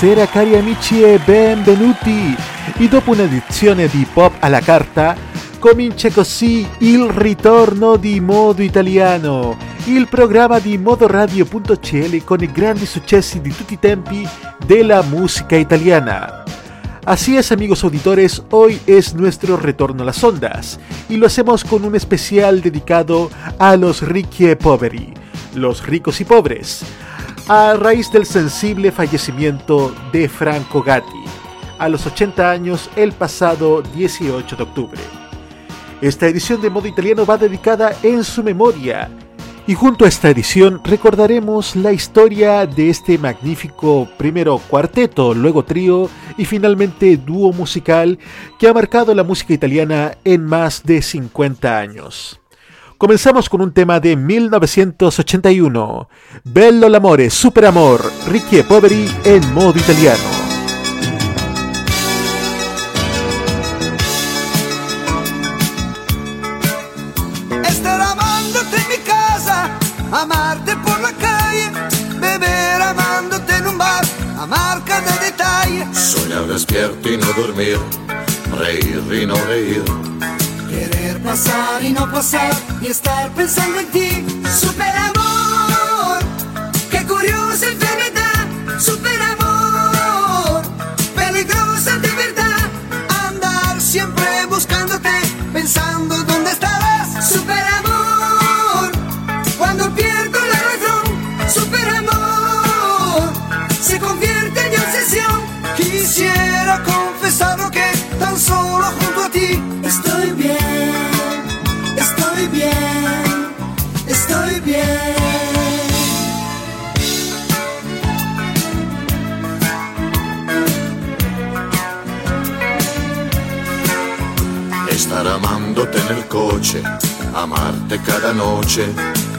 Buonasera cari amici e benvenuti! E dopo un'edizione di Pop alla carta, comincia così il ritorno di Modo Italiano, il programma di modoradio.cl con i grandi successi di tutti i tempi della musica italiana. Así es amigos auditores, hoy es nuestro retorno a las ondas y lo hacemos con un especial dedicado a los ricchi e poveri, los ricos y pobres a raíz del sensible fallecimiento de Franco Gatti, a los 80 años el pasado 18 de octubre. Esta edición de modo italiano va dedicada en su memoria y junto a esta edición recordaremos la historia de este magnífico primero cuarteto, luego trío y finalmente dúo musical que ha marcado la música italiana en más de 50 años. Comenzamos con un tema de 1981, Bello l'amore, super amor, Ricky e Poveri en modo italiano. Estar amándote en mi casa, amarte por la calle, beber amándote en un bar, amar cada detalle. Soñar despierto y no dormir, reír y no reír Querer pasar y no pasar y estar pensando en ti. Super amor, qué curiosa enfermedad. Super amor, peligrosa de verdad. Andar siempre buscándote, pensando dónde estarás. Super amor, cuando pierdo la razón. Super amor, se convierte en obsesión. Quisiera confesar lo que tan solo junto a ti estoy bien, Estar amándote en el coche, amarte cada noche.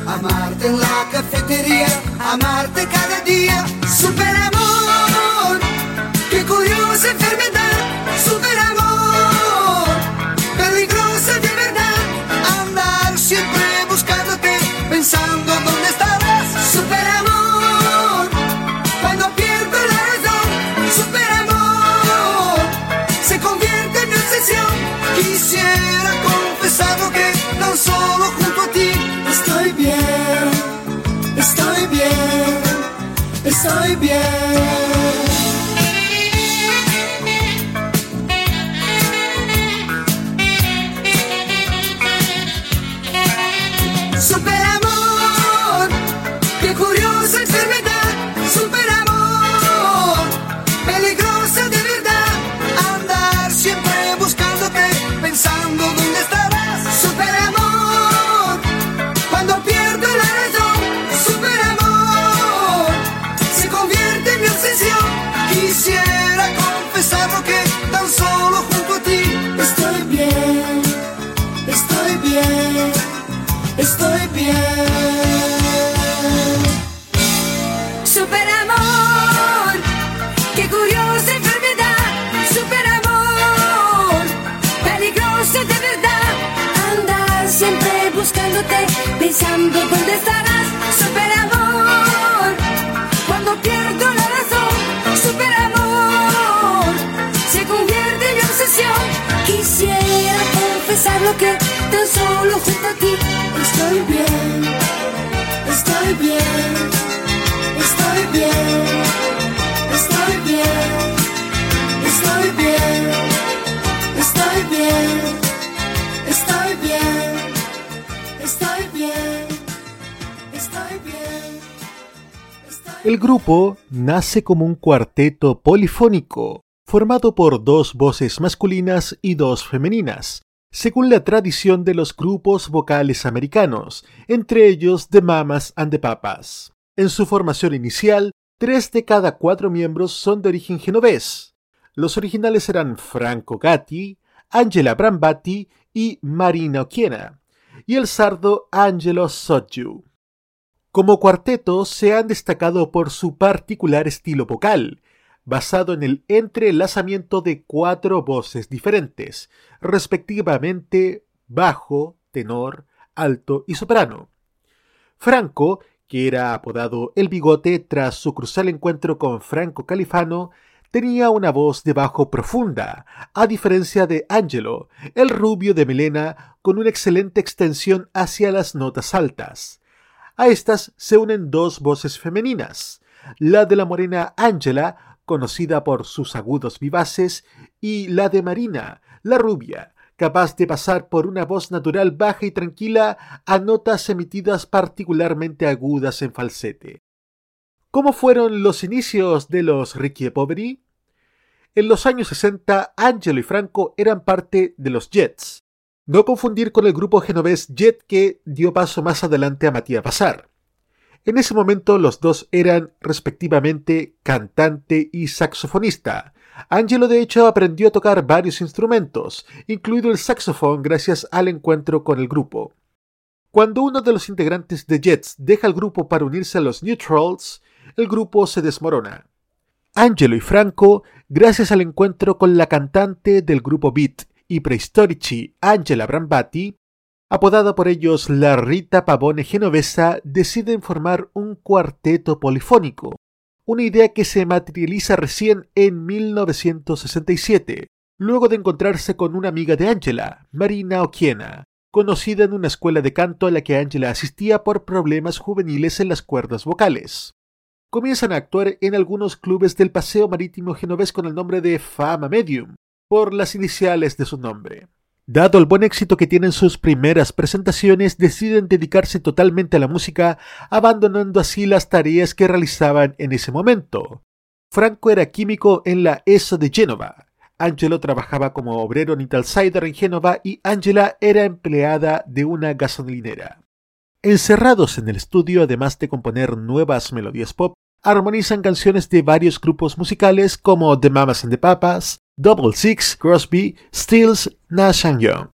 Amarte en la cafetería, amarte cada día. Super estoy grupo nace como un cuarteto polifónico, formado por dos voces masculinas y dos femeninas, según la tradición de los grupos vocales americanos, entre ellos The Mamas and the Papas. En su formación inicial, tres de cada cuatro miembros son de origen genovés. Los originales eran Franco Gatti, Angela Brambati y Marina Oquiena, y el sardo Angelo Sotju. Como cuarteto se han destacado por su particular estilo vocal, basado en el entrelazamiento de cuatro voces diferentes, respectivamente bajo, tenor, alto y soprano. Franco, que era apodado El Bigote tras su crucial encuentro con Franco Califano, tenía una voz de bajo profunda, a diferencia de Angelo, el rubio de melena, con una excelente extensión hacia las notas altas. A estas se unen dos voces femeninas, la de la morena Angela, conocida por sus agudos vivaces, y la de Marina, la rubia, capaz de pasar por una voz natural baja y tranquila a notas emitidas particularmente agudas en falsete. ¿Cómo fueron los inicios de los Ricky Poveri? En los años 60, Angelo y Franco eran parte de los Jets, no confundir con el grupo genovés Jet que dio paso más adelante a Matías Bazar. En ese momento los dos eran respectivamente cantante y saxofonista. Angelo de hecho aprendió a tocar varios instrumentos, incluido el saxofón gracias al encuentro con el grupo. Cuando uno de los integrantes de Jets deja el grupo para unirse a los Neutrals, el grupo se desmorona. Angelo y Franco, gracias al encuentro con la cantante del grupo Beat y prehistorici Angela Brambati, apodada por ellos la Rita Pavone genovesa, deciden formar un cuarteto polifónico, una idea que se materializa recién en 1967, luego de encontrarse con una amiga de Angela, Marina Oquiena, conocida en una escuela de canto a la que Angela asistía por problemas juveniles en las cuerdas vocales. Comienzan a actuar en algunos clubes del paseo marítimo genovés con el nombre de Fama Medium, por las iniciales de su nombre. Dado el buen éxito que tienen sus primeras presentaciones, deciden dedicarse totalmente a la música, abandonando así las tareas que realizaban en ese momento. Franco era químico en la ESO de Génova. Angelo trabajaba como obrero en Italsider en Génova y Angela era empleada de una gasolinera. Encerrados en el estudio, además de componer nuevas melodías pop, armonizan canciones de varios grupos musicales como The Mamas and the Papas, Double Six, Crosby, Stills, Nash Young.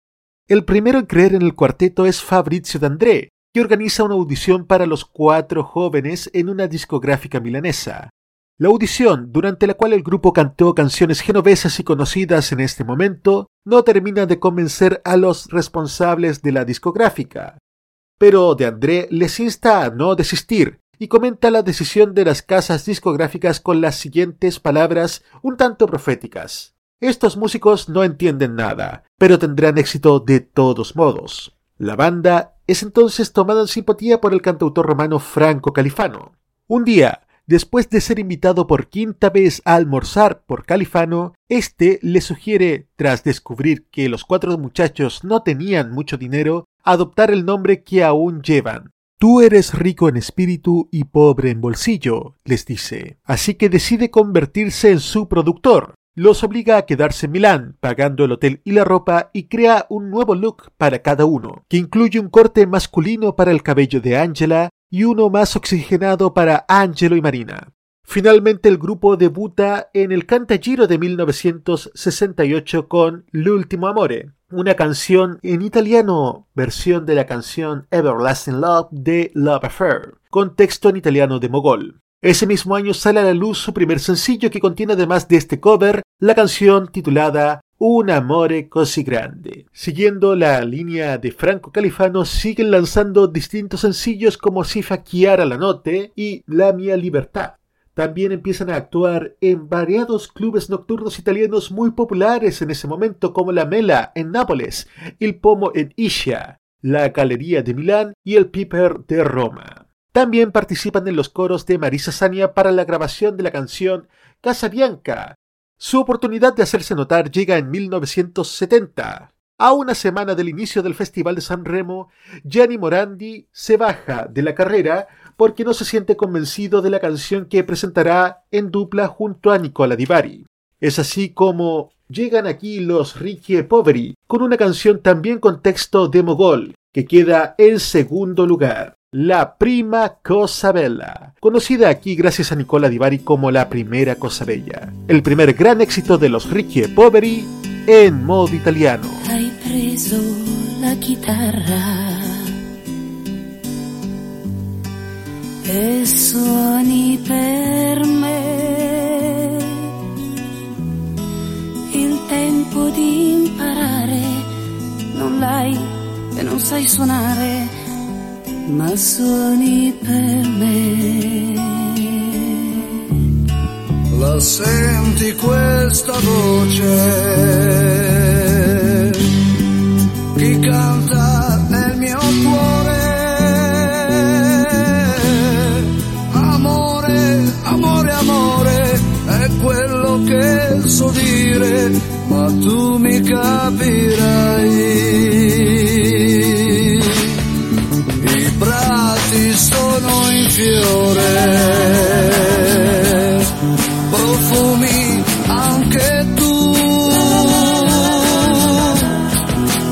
El primero en creer en el cuarteto es Fabrizio D'André, que organiza una audición para los cuatro jóvenes en una discográfica milanesa. La audición, durante la cual el grupo cantó canciones genovesas y conocidas en este momento, no termina de convencer a los responsables de la discográfica. Pero De André les insta a no desistir y comenta la decisión de las casas discográficas con las siguientes palabras un tanto proféticas. Estos músicos no entienden nada, pero tendrán éxito de todos modos. La banda es entonces tomada en simpatía por el cantautor romano Franco Califano. Un día, después de ser invitado por quinta vez a almorzar por Califano, este le sugiere, tras descubrir que los cuatro muchachos no tenían mucho dinero, adoptar el nombre que aún llevan, Tú eres rico en espíritu y pobre en bolsillo, les dice, así que decide convertirse en su productor. Los obliga a quedarse en Milán, pagando el hotel y la ropa, y crea un nuevo look para cada uno, que incluye un corte masculino para el cabello de Angela y uno más oxigenado para Angelo y Marina. Finalmente el grupo debuta en el Cantagiro de 1968 con L'ultimo amore, una canción en italiano, versión de la canción Everlasting Love de Love Affair, con texto en italiano de Mogol. Ese mismo año sale a la luz su primer sencillo que contiene además de este cover la canción titulada Un amore così grande. Siguiendo la línea de Franco Califano, siguen lanzando distintos sencillos como Si chiara la notte y La mia libertà. También empiezan a actuar en variados clubes nocturnos italianos muy populares en ese momento como la Mela en Nápoles, el Pomo en Ischia, la Galería de Milán y el Piper de Roma. También participan en los coros de Marisa Sania para la grabación de la canción Casa Bianca. Su oportunidad de hacerse notar llega en 1970. A una semana del inicio del Festival de San Remo, Gianni Morandi se baja de la carrera porque no se siente convencido de la canción que presentará en dupla junto a Nicola Di Bari. Es así como llegan aquí los Ricci Poveri con una canción también con texto de Mogol, que queda en segundo lugar. La Prima Cosa Bella, conocida aquí gracias a Nicola Di Bari como la primera Cosa Bella, el primer gran éxito de los Ricci Poveri en modo italiano. Hai preso la chitarra e. Il tempo di imparare non l'hai e non sai suonare ma suoni per me. La senti questa voce? Chi canta nel mio cuore? Amore, amore, amore, è quello che so dire, ma tu mi capirai. Fiore, profumi anche tu.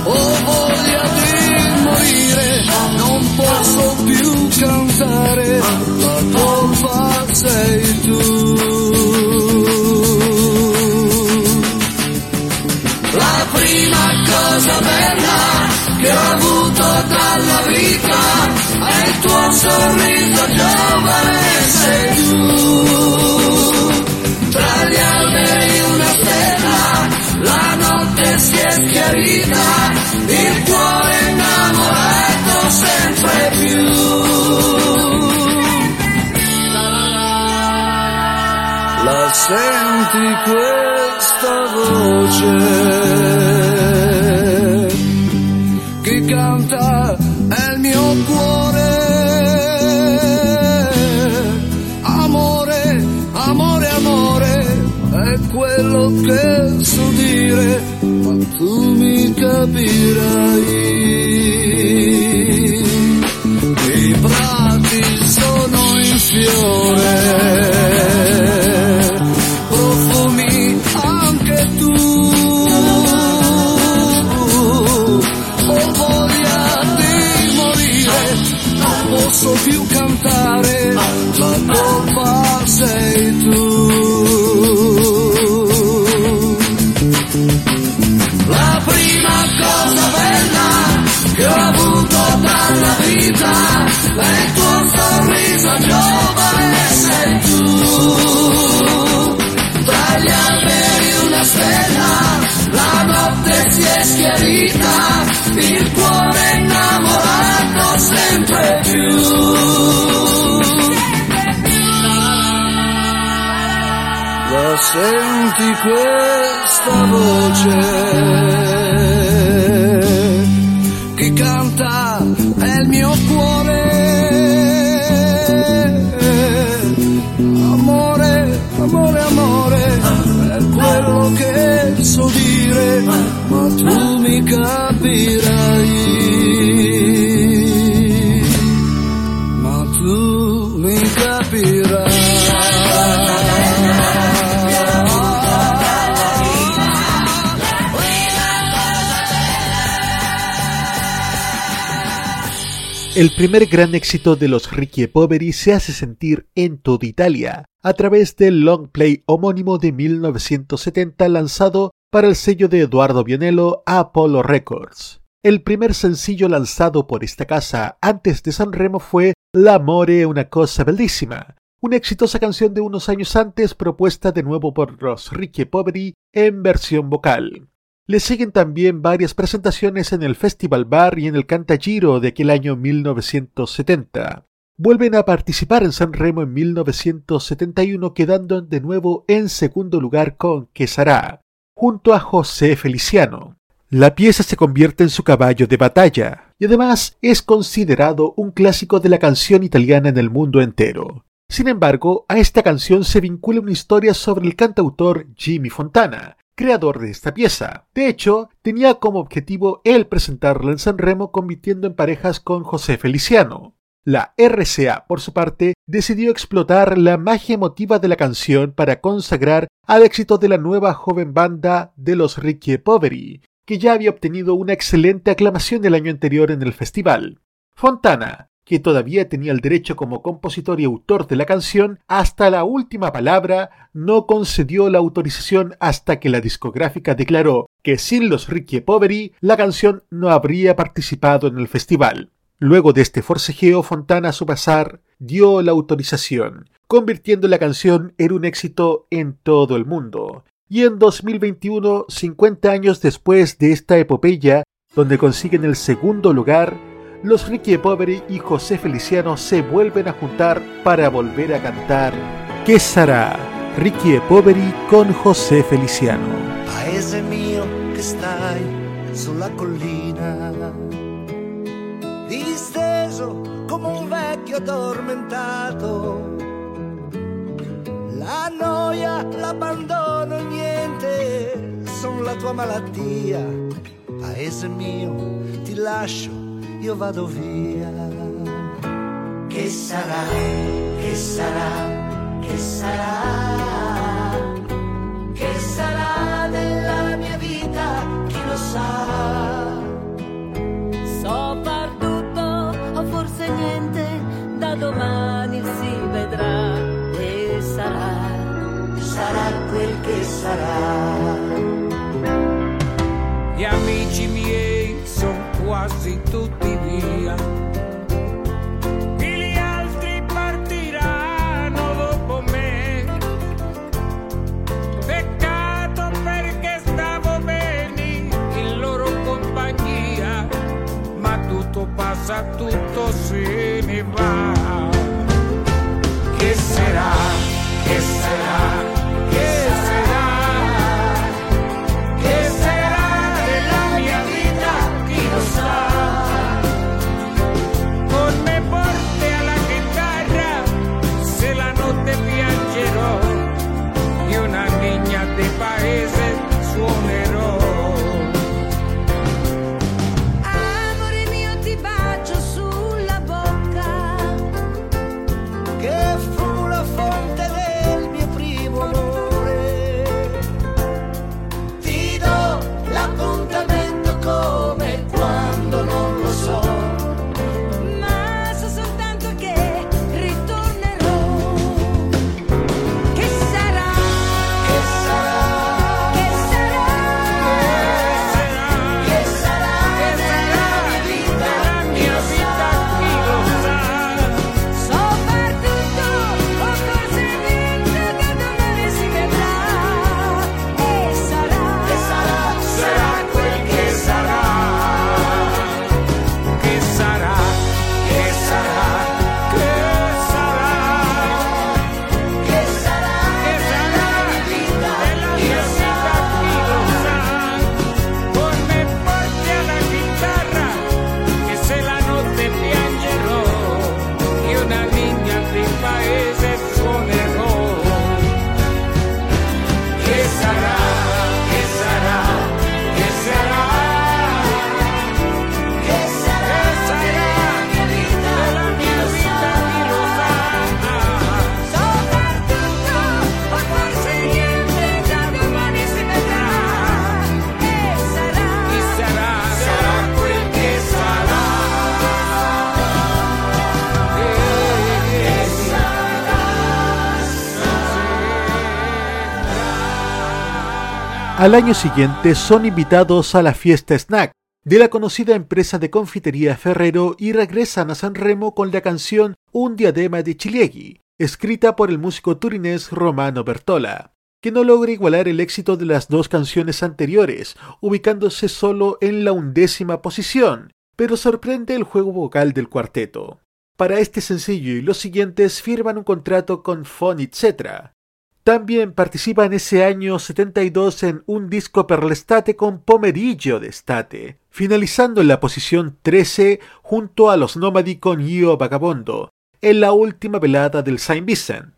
Ho voglia di morire, non posso più cantare, la colpa sei tu. La prima cosa bella che ho avuto dalla vita il tuo sorriso giovane sei tu. Tra gli alberi una stella, la notte si è schiarita, il cuore innamorato sempre più. La senti questa voce? Quello che so dire, ma tu mi capirai. I prati sono in fiore, profumi anche tu. Ho voglia di morire, non posso più cantare, la colpa sei dalla vita è il tuo sorriso giovane sei tu. Tra gli alberi una stella la notte si è schiarita il cuore innamorato sempre più. La senti questa voce El primer gran éxito de los Ricky Poveri se hace sentir en toda Italia, a través del long play homónimo de 1970 lanzado para el sello de Eduardo Bionello Apollo Records. El primer sencillo lanzado por esta casa antes de San Remo fue L'amore una cosa bellísima, una exitosa canción de unos años antes propuesta de nuevo por Ricky Poveri en versión vocal. Le siguen también varias presentaciones en el Festival Bar y en el Cantagiro de aquel año 1970. vuelven a participar en San Remo en 1971 quedando de nuevo en segundo lugar con Quesará, junto a José Feliciano. La pieza se convierte en su caballo de batalla y además es considerado un clásico de la canción italiana en el mundo entero. Sin embargo, a esta canción se vincula una historia sobre el cantautor Jimmy Fontana, creador de esta pieza. De hecho, tenía como objetivo él presentarla en San Remo convirtiendo en parejas con José Feliciano. La RCA, por su parte, decidió explotar la magia emotiva de la canción para consagrar al éxito de la nueva joven banda de los Ricchi Poveri, que ya había obtenido una excelente aclamación el año anterior en el festival. Fontana, que todavía tenía el derecho como compositor y autor de la canción, hasta la última palabra no concedió la autorización hasta que la discográfica declaró que sin los Ricchi Poveri la canción no habría participado en el festival. Luego de este forcejeo, Fontana a su pasar dio la autorización, convirtiendo la canción en un éxito en todo el mundo, y en 2021, 50 años después de esta epopeya, donde consiguen el segundo lugar, los Ricky Poveri y José Feliciano se vuelven a juntar para volver a cantar ¿Qué será? Ricky Poveri con José Feliciano. Collina, disteso come un vecchio addormentato la noia, l'abbandono, niente, sono la tua malattia. Paese mio, ti lascio, io vado via. Che sarà, che sarà, che sarà, che sarà della mia vita, chi lo sa. Domani si vedrà e sarà. Sarà quel che sarà. Gli amici miei sono quasi tutti via. E gli altri partiranno dopo me. Peccato perché stavo bene in loro compagnia. Ma tutto passa, tutto se ne va. Che Al año siguiente son invitados a la fiesta Snack de la conocida empresa de confitería Ferrero y regresan a San Remo con la canción Un diadema de Chiliegui, escrita por el músico turinés Romano Bertola, que no logra igualar el éxito de las dos canciones anteriores, ubicándose solo en la undécima posición, pero sorprende el juego vocal del cuarteto. Para este sencillo y los siguientes firman un contrato con Fon etc. También participa en ese año 72 en un disco per l'estate con Pomerillo de Estate, finalizando en la posición 13 junto a los Nomadi con Io Vagabondo, en la última velada del Saint Vincent.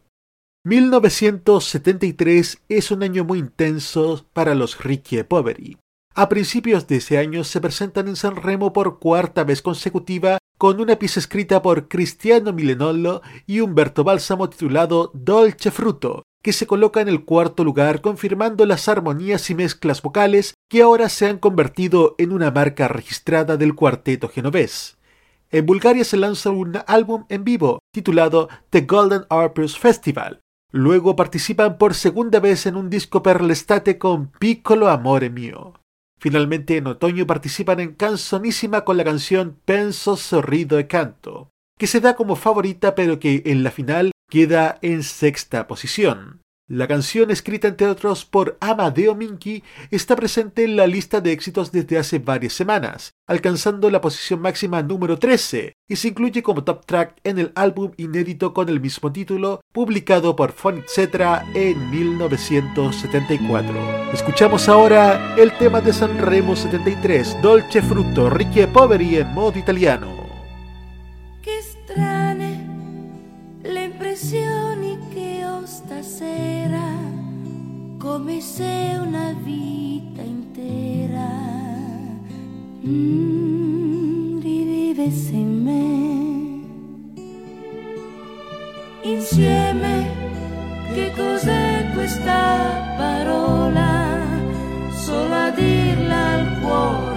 1973 es un año muy intenso para los Ricky e Poveri. A principios de ese año se presentan en San Remo por cuarta vez consecutiva con una pieza escrita por Cristiano Milenollo y Humberto Bálsamo titulado Dolce Fruto, que se coloca en el cuarto lugar confirmando las armonías y mezclas vocales que ahora se han convertido en una marca registrada del cuarteto genovés. En Bulgaria se lanza un álbum en vivo titulado The Golden Harpers Festival. Luego participan por segunda vez en un disco per l'estate con Piccolo Amore Mio. Finalmente en otoño participan en Canzonísima con la canción Penso Sorrido e Canto, que se da como favorita pero que en la final queda en sexta posición. La canción, escrita entre otros por Amadeo Minky, está presente en la lista de éxitos desde hace varias semanas, alcanzando la posición máxima número 13, y se incluye como top track en el álbum inédito con el mismo título, publicado por Cetra en 1974. Escuchamos ahora el tema de Sanremo 73, Dolce Frutto, Ricky e Poveri en modo italiano. Le impressioni che ho stasera, come se una vita intera mm, rivivesse in me. Insieme, che cos'è questa parola? Solo a dirla il cuore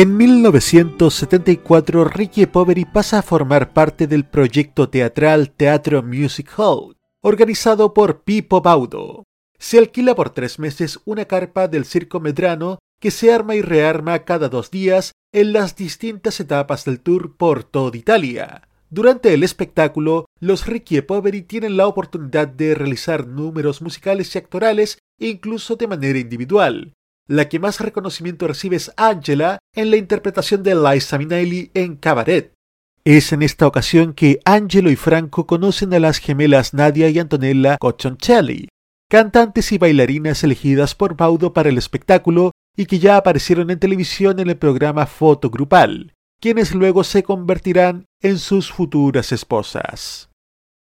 En 1974, Ricky Poveri pasa a formar parte del proyecto teatral Teatro Music Hall, organizado por Pipo Baudo. Se alquila por tres meses una carpa del Circo Medrano que se arma y rearma cada dos días en las distintas etapas del tour por toda Italia. Durante el espectáculo, los Ricky e Poveri tienen la oportunidad de realizar números musicales y actorales incluso de manera individual. La que más reconocimiento recibe es Angela en la interpretación de Liza Minnelli en Cabaret. Es en esta ocasión que Angelo y Franco conocen a las gemelas Nadia y Antonella Coccioncelli, cantantes y bailarinas elegidas por Baudo para el espectáculo y que ya aparecieron en televisión en el programa Foto Grupal, quienes luego se convertirán en sus futuras esposas.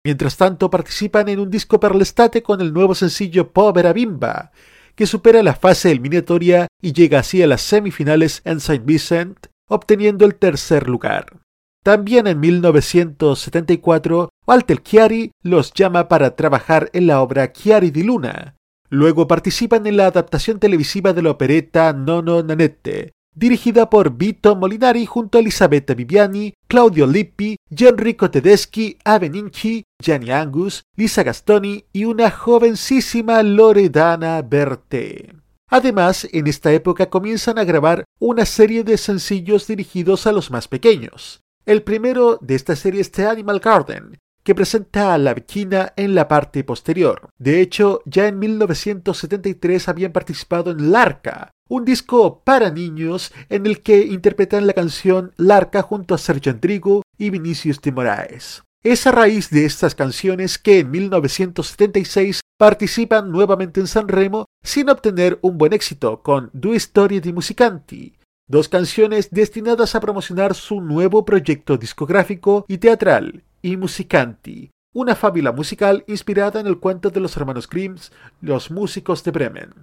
Mientras tanto, participan en un disco per l'estate con el nuevo sencillo Povera Bimba, que supera la fase eliminatoria y llega así a las semifinales en Saint Vincent, obteniendo el tercer lugar. También en 1974, Walter Chiari los llama para trabajar en la obra Chiari di Luna. Luego participan en la adaptación televisiva de la operetta Nono Nanette, dirigida por Vito Molinari junto a Elisabetta Viviani, Claudio Lippi, Gianrico Tedeschi, Aveninci, Gianni Angus, Lisa Gastoni y una jovencísima Loredana Berté. Además, en esta época comienzan a grabar una serie de sencillos dirigidos a los más pequeños. El primero de esta serie es The Animal Garden, que presenta a la vecina en la parte posterior. De hecho, ya en 1973 habían participado en Larca, un disco para niños en el que interpretan la canción Larca junto a Sergio Andrigo y Vinicius de Moraes. Es a raíz de estas canciones que en 1976 participan nuevamente en San Remo sin obtener un buen éxito con Due Storie di Musicanti, dos canciones destinadas a promocionar su nuevo proyecto discográfico y teatral, y Musicanti, una fábula musical inspirada en el cuento de los hermanos Grimm, Los músicos de Bremen.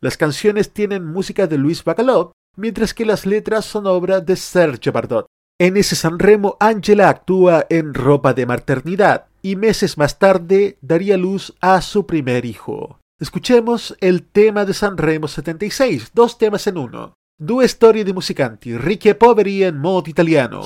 Las canciones tienen música de Luis Bacalov, mientras que las letras son obra de Sergio Bardot. En ese Sanremo, Angela actúa en ropa de maternidad y meses más tarde daría luz a su primer hijo. Escuchemos el tema de Sanremo 76, dos temas en uno. Due storie di musicanti, ricchi e poveri en modo italiano.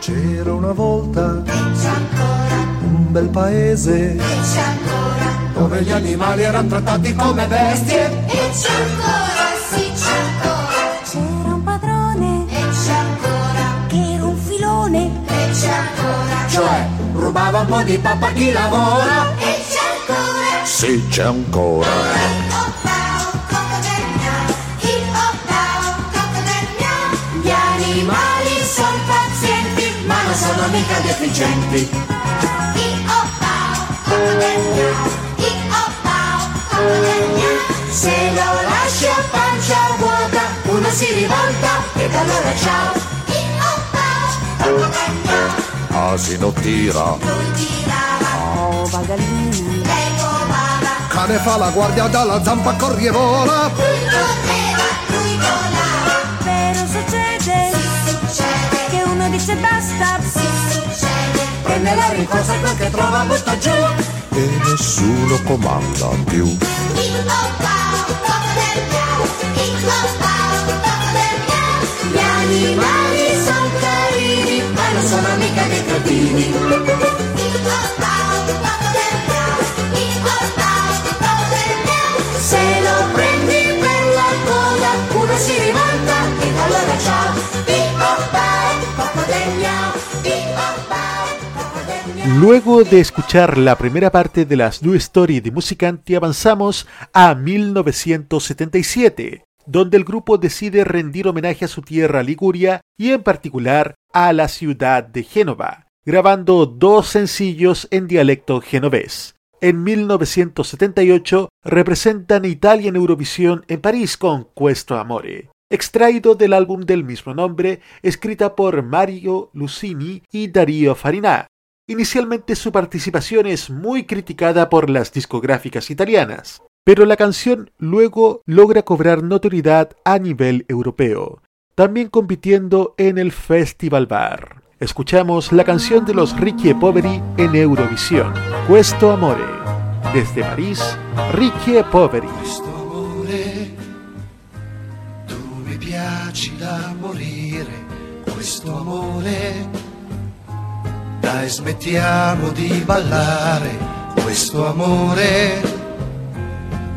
C'era una volta e c'è ancora, un bel paese e c'è ancora, dove gli animali erano trattati come bestie. e c'è ancora, sì c'è ancora, C'era un padrone e c'è ancora, che era un filone. e c'è ancora, Cioè, rubava un po' di pappa a chi lavora. e c'è ancora. Sì, c'è ancora. Oh non sono mica deficienti. Se lo lasci a pancia vuota, uno si rivolta ed allora ciao. Asino tira. lui tirava, Ova gallina, lei volava. Cane fa la guardia dalla zampa corri e vola. Lui correva, dice basta. succede. Prende la rincorsa quel che trova butta giù. E nessuno comanda più. Il bao, poco del miau, il bao, poco del miau. Gli animali sono carini, ma non sono mica dei cretini. Il bao, poco del miau, il bao, poco del miau. Se lo prendi per la coda, uno si rivolta e allora ciao. Luego de escuchar la primera parte de las Due Story de Musicanti, avanzamos a 1977, donde el grupo decide rendir homenaje a su tierra Liguria y en particular a la ciudad de Génova, grabando dos sencillos en dialecto genovés. En 1978 representan Italia en Eurovisión en París con Questo Amore, extraído del álbum del mismo nombre, escrita por Mario Lucini y Darío Farina. Inicialmente su participación es muy criticada por las discográficas italianas, pero la canción luego logra cobrar notoriedad a nivel europeo, también compitiendo en el Festival Bar. escuchamos la canción de los Ricky e Poveri en Eurovisión, Questo Amore. Desde París, Ricky e Poveri. Amore, amore, dai smettiamo di ballare, questo amore,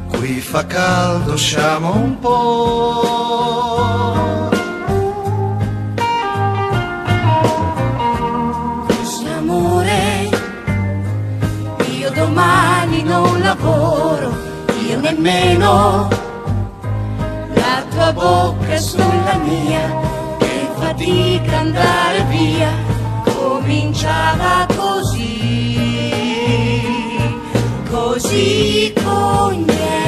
qui fa caldo, usciamo un po'. Questo amore, io domani non lavoro, io nemmeno. La tua bocca è sulla mia, che fatica andare via, cominciava così, così con niente.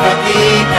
Che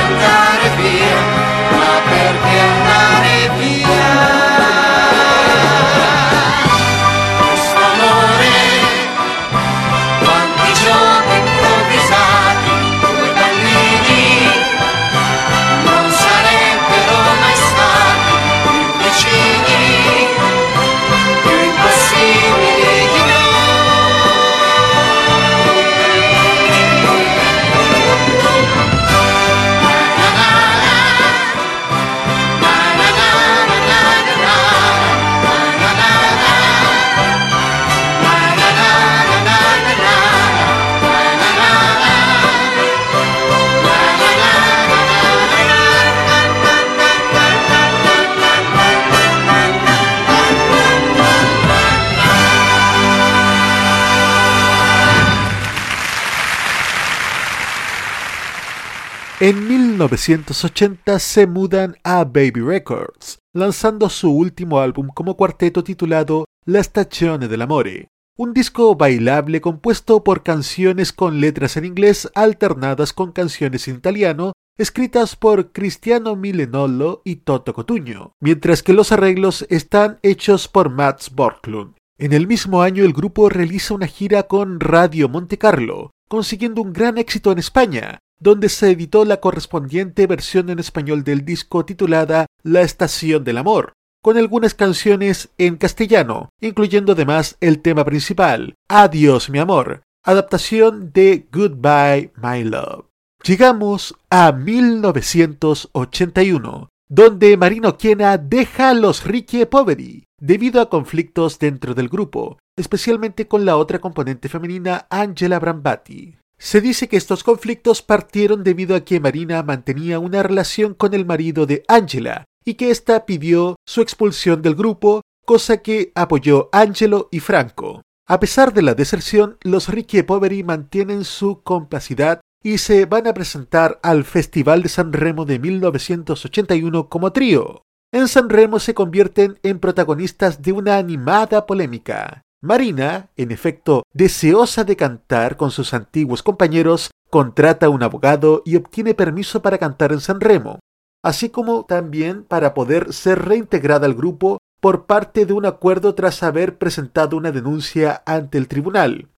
1980 se mudan a Baby Records, lanzando su último álbum como cuarteto titulado La Stazione dell'Amore, un disco bailable compuesto por canciones con letras en inglés alternadas con canciones en italiano escritas por Cristiano Milenollo y Toto Cotugno, mientras que los arreglos están hechos por Mats Borklund. En el mismo año el grupo realiza una gira con Radio Monte Carlo, consiguiendo un gran éxito en España, donde se editó la correspondiente versión en español del disco titulada La Estación del Amor, con algunas canciones en castellano, incluyendo además el tema principal, Adiós mi amor, adaptación de Goodbye My Love. Llegamos a 1981, donde Marino Quiena deja a los Ricky Poveri debido a conflictos dentro del grupo, especialmente con la otra componente femenina Angela Brambati. Se dice que estos conflictos partieron debido a que Marina mantenía una relación con el marido de Angela y que ésta pidió su expulsión del grupo, cosa que apoyó Angelo y Franco. A pesar de la deserción, los Ricky Poveri mantienen su complicidad y se van a presentar al Festival de San Remo de 1981 como trío. En San Remo se convierten en protagonistas de una animada polémica. Marina, en efecto, deseosa de cantar con sus antiguos compañeros, contrata a un abogado y obtiene permiso para cantar en San Remo, así como también para poder ser reintegrada al grupo por parte de un acuerdo tras haber presentado una denuncia ante el tribunal.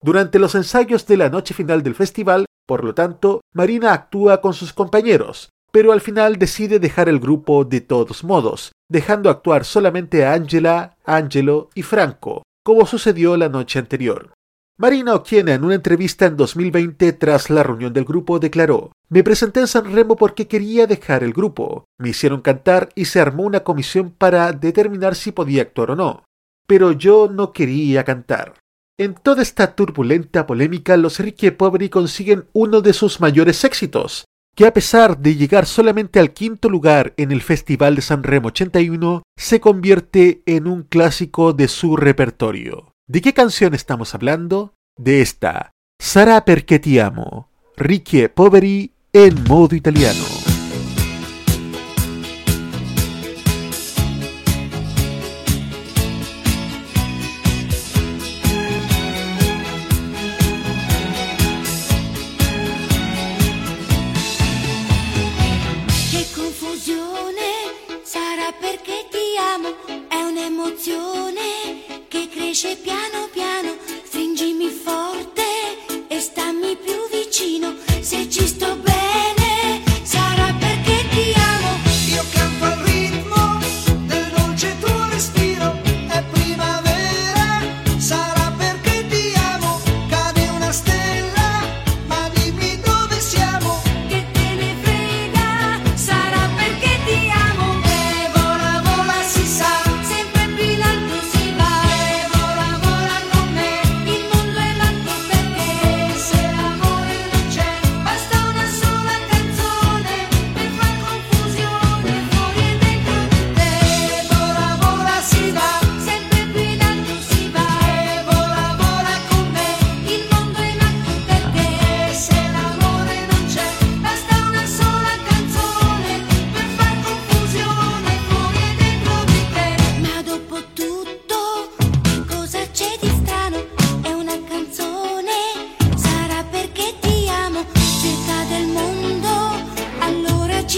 Durante los ensayos de la noche final del festival, por lo tanto, Marina actúa con sus compañeros, pero al final decide dejar el grupo de todos modos, dejando actuar solamente a Angela, Angelo y Franco, como sucedió la noche anterior. Marina Occhiena en una entrevista en 2020 tras la reunión del grupo declaró Me presenté en San Remo porque quería dejar el grupo. Me hicieron cantar y se armó una comisión para determinar si podía actuar o no. Pero yo no quería cantar. En toda esta turbulenta polémica, los Ricky Poveri consiguen uno de sus mayores éxitos, que a pesar de llegar solamente al quinto lugar en el Festival de San Remo 81, se convierte en un clásico de su repertorio. ¿De qué canción estamos hablando? De esta, Sara perché ti amo, Ricky Poveri en modo italiano. Un'emozione che cresce piano piano, stringimi forte e stammi più vicino, se ci sto bene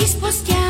ci spostiamo.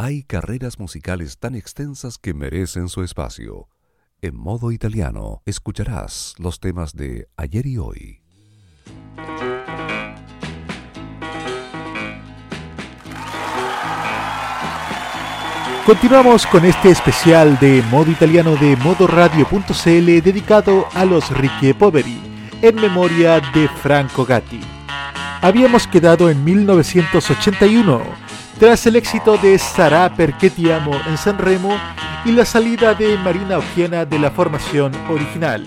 Hay carreras musicales tan extensas que merecen su espacio. En modo italiano escucharás los temas de ayer y hoy. Continuamos con este especial de modo italiano de modoradio.cl dedicado a los Ricchi Poveri, en memoria de Franco Gatti. Habíamos quedado en 1981, tras el éxito de Sara perché ti amo en Sanremo y la salida de Marina Ogiena de la formación original.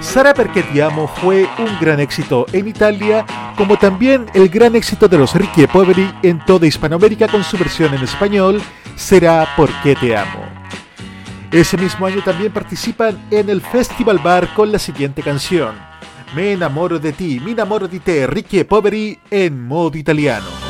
Sara perché ti amo fue un gran éxito en Italia, como también el gran éxito de los Ricky e Poveri en toda Hispanoamérica con su versión en español, será Porque te amo. Ese mismo año también participan en el Festival Bar con la siguiente canción, Me enamoro de ti, mi enamoro di te, Ricky e Poveri en modo italiano.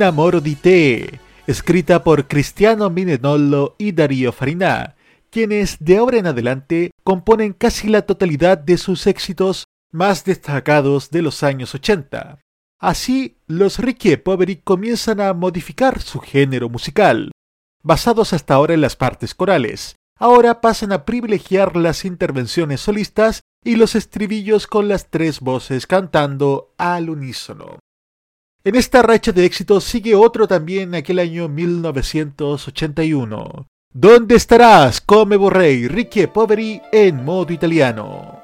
Un di te, escrita por Cristiano Minenolo y Darío Farina, quienes de ahora en adelante componen casi la totalidad de sus éxitos más destacados de los años 80. Así, los Ricky Poveri comienzan a modificar su género musical, basados hasta ahora en las partes corales. Ahora pasan a privilegiar las intervenciones solistas y los estribillos con las tres voces cantando al unísono. En esta racha de éxito sigue otro también aquel año 1981. ¿Dónde estarás? Come Borrei, Ricchi e Poveri en modo italiano.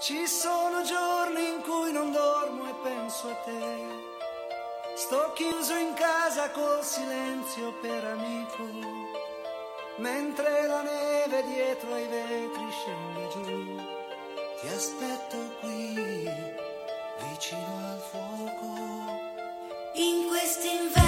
Ci sono giorni in cui non dormo e penso a te. Sto chiuso in casa col silenzio per amico. Mentre la neve dietro ai vetri scende giù. Ti aspetto. Just invite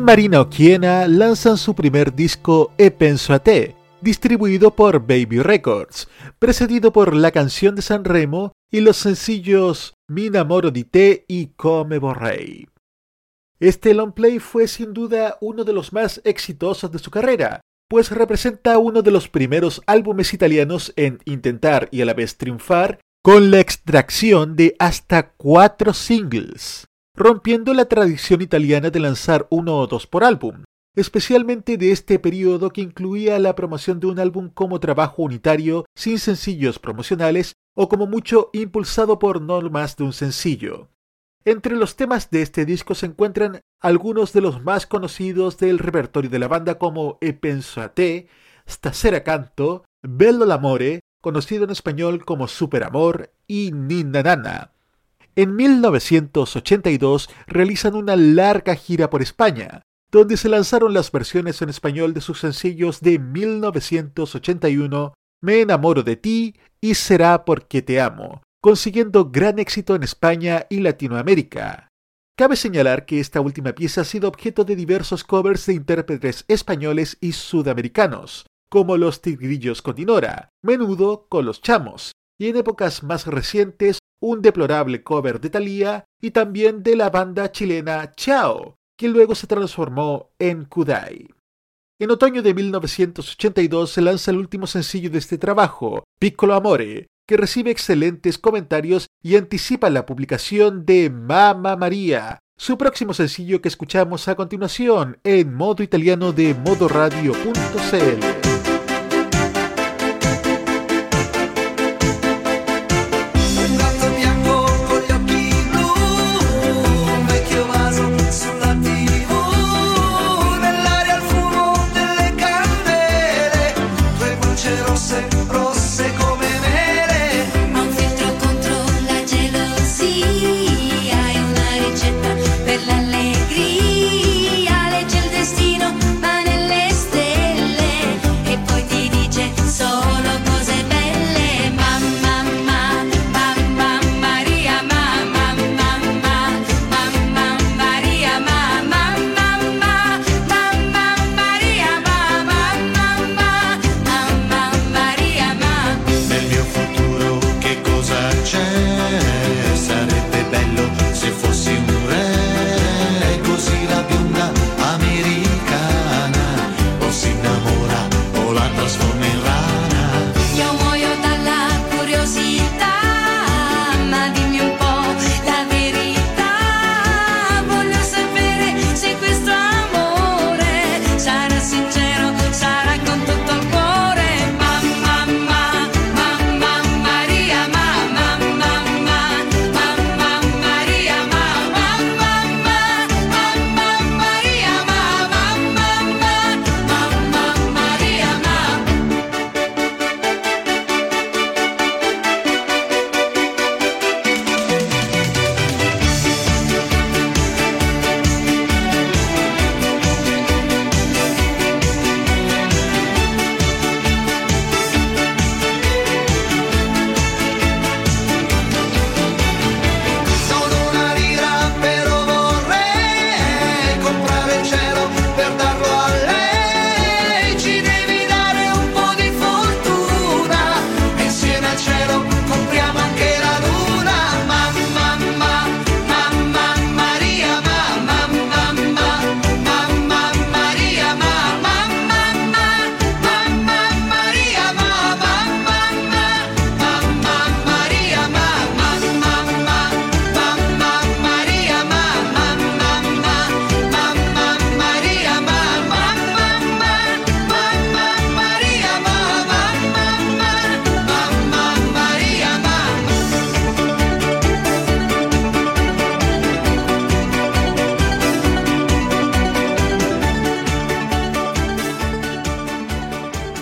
Sin Marino Quiena lanzan su primer disco E Penso a Te, distribuido por Baby Records, precedido por la canción de San Remo y los sencillos Mi Namoro di Te y Come Vorrei. Este long play fue sin duda uno de los más exitosos de su carrera, pues representa uno de los primeros álbumes italianos en intentar y a la vez triunfar con la extracción de hasta cuatro singles, rompiendo la tradición italiana de lanzar uno o dos por álbum, especialmente de este periodo que incluía la promoción de un álbum como trabajo unitario sin sencillos promocionales o como mucho impulsado por no más de un sencillo. Entre los temas de este disco se encuentran algunos de los más conocidos del repertorio de la banda como E penso a te, Stasera canto, Bello l'amore, conocido en español como Superamor y Ninna Nana. En 1982 realizan una larga gira por España, donde se lanzaron las versiones en español de sus sencillos de 1981, Me enamoro de ti y Será porque te amo, consiguiendo gran éxito en España y Latinoamérica. Cabe señalar que esta última pieza ha sido objeto de diversos covers de intérpretes españoles y sudamericanos, como los Tigrillos con Dinora, menudo con los Chamos, y en épocas más recientes un deplorable cover de Thalía y también de la banda chilena Chao, que luego se transformó en Kudai. En otoño de 1982 se lanza el último sencillo de este trabajo, Piccolo Amore, que recibe excelentes comentarios y anticipa la publicación de Mamma María, su próximo sencillo que escuchamos a continuación en modo italiano de modoradio.cl.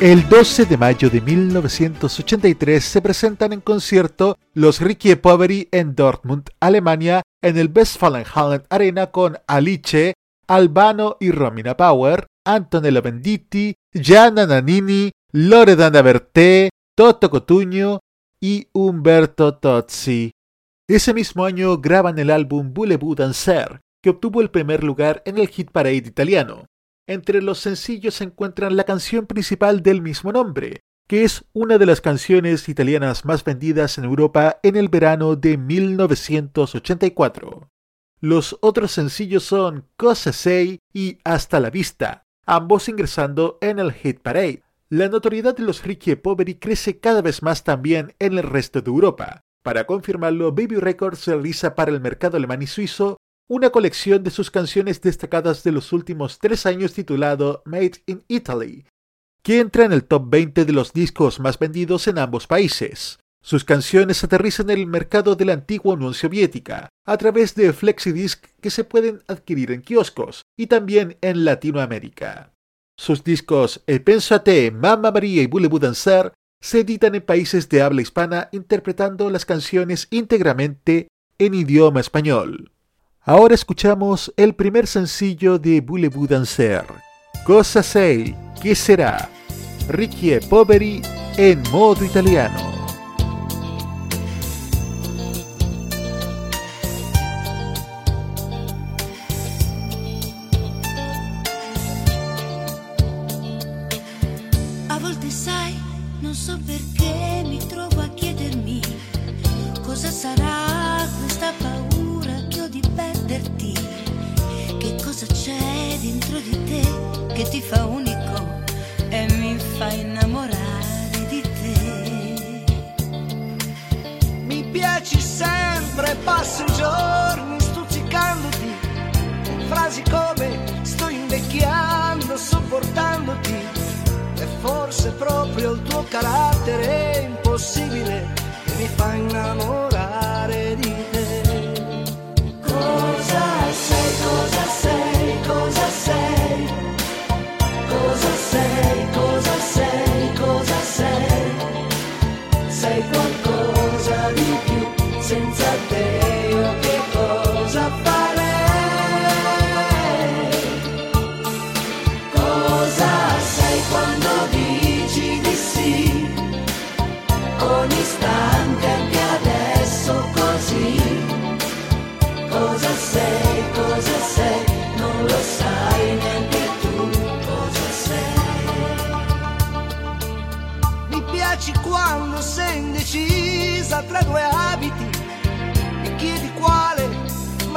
El 12 de mayo de 1983 se presentan en concierto los Ricky Poveri en Dortmund, Alemania, en el Westfalenhallen Arena con Alice, Albano y Romina Power, Antonello Venditti, Gianna Nannini, Loredana Berté, Toto Cotuño y Umberto Tozzi. Ese mismo año graban el álbum Voulez-vous danser, que obtuvo el primer lugar en el hit parade italiano. Entre los sencillos se encuentran la canción principal del mismo nombre, que es una de las canciones italianas más vendidas en Europa en el verano de 1984. Los otros sencillos son Cosa Sei y Hasta la Vista, ambos ingresando en el Hit Parade. La notoriedad de los Ricky Poveri crece cada vez más también en el resto de Europa. Para confirmarlo, Baby Records realiza para el mercado alemán y suizo una colección de sus canciones destacadas de los últimos tres años titulado Made in Italy, que entra en el top 20 de los discos más vendidos en ambos países. Sus canciones aterrizan en el mercado de la antigua Unión Soviética a través de flexidisc que se pueden adquirir en kioscos y también en Latinoamérica. Sus discos E Pensate, Mamma María y Voulez-vous danser se editan en países de habla hispana interpretando las canciones íntegramente en idioma español. Ahora escuchamos el primer sencillo de Voulez-vous danser, Cosa sei, ¿qué será? Ricky e Poveri en modo italiano. Ti fa unico e mi fa innamorare di te. Mi piaci sempre, passo i giorni stuzzicandoti. Frasi come sto invecchiando, sopportandoti. E forse proprio il tuo carattere impossibile che mi fa innamorare di te. Cosa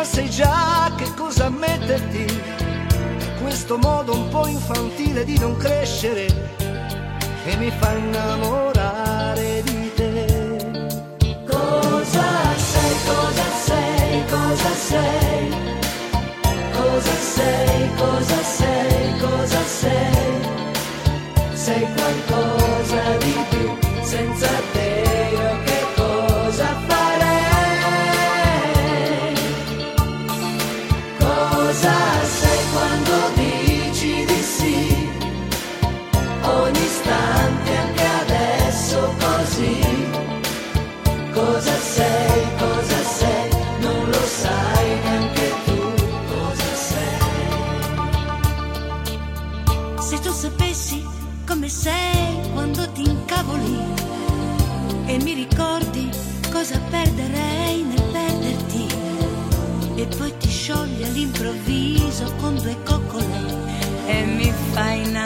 ma sai già che cosa metterti. Questo modo un po' infantile di non crescere che mi fa innamorare di te. Cosa sei, cosa sei, cosa sei? Cosa sei, cosa sei, cosa sei? Sei qualcosa di più, senza te poi ti sciogli all'improvviso con due coccole e mi fai innamorare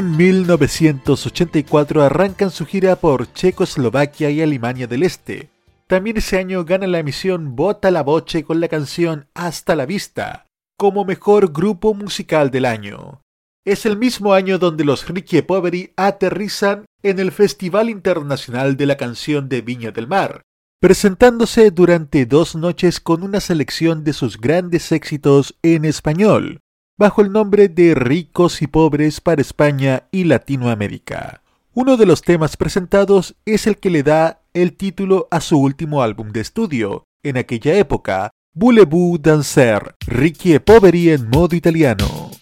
En 1984 arrancan su gira por Checoslovaquia y Alemania del Este. También ese año gana la emisión Bota la Boche con la canción Hasta la Vista, como mejor grupo musical del año. Es el mismo año donde los Ricky Poveri aterrizan en el Festival Internacional de la Canción de Viña del Mar, presentándose durante dos noches con una selección de sus grandes éxitos en español, bajo el nombre de Ricos y Pobres para España y Latinoamérica. Uno de los temas presentados es el que le da el título a su último álbum de estudio, en aquella época, Voulez-vous danser, Ricky e Poveri en modo italiano.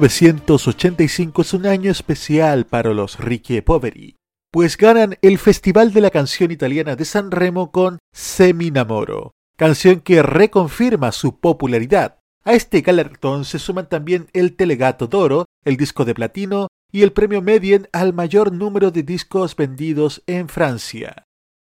1985 es un año especial para los Ricky Poveri, pues ganan el Festival de la Canción Italiana de San Remo con Se mi Namoro, canción que reconfirma su popularidad. A este galardón se suman también el Telegato d'Oro, el disco de platino y el premio Medien al mayor número de discos vendidos en Francia.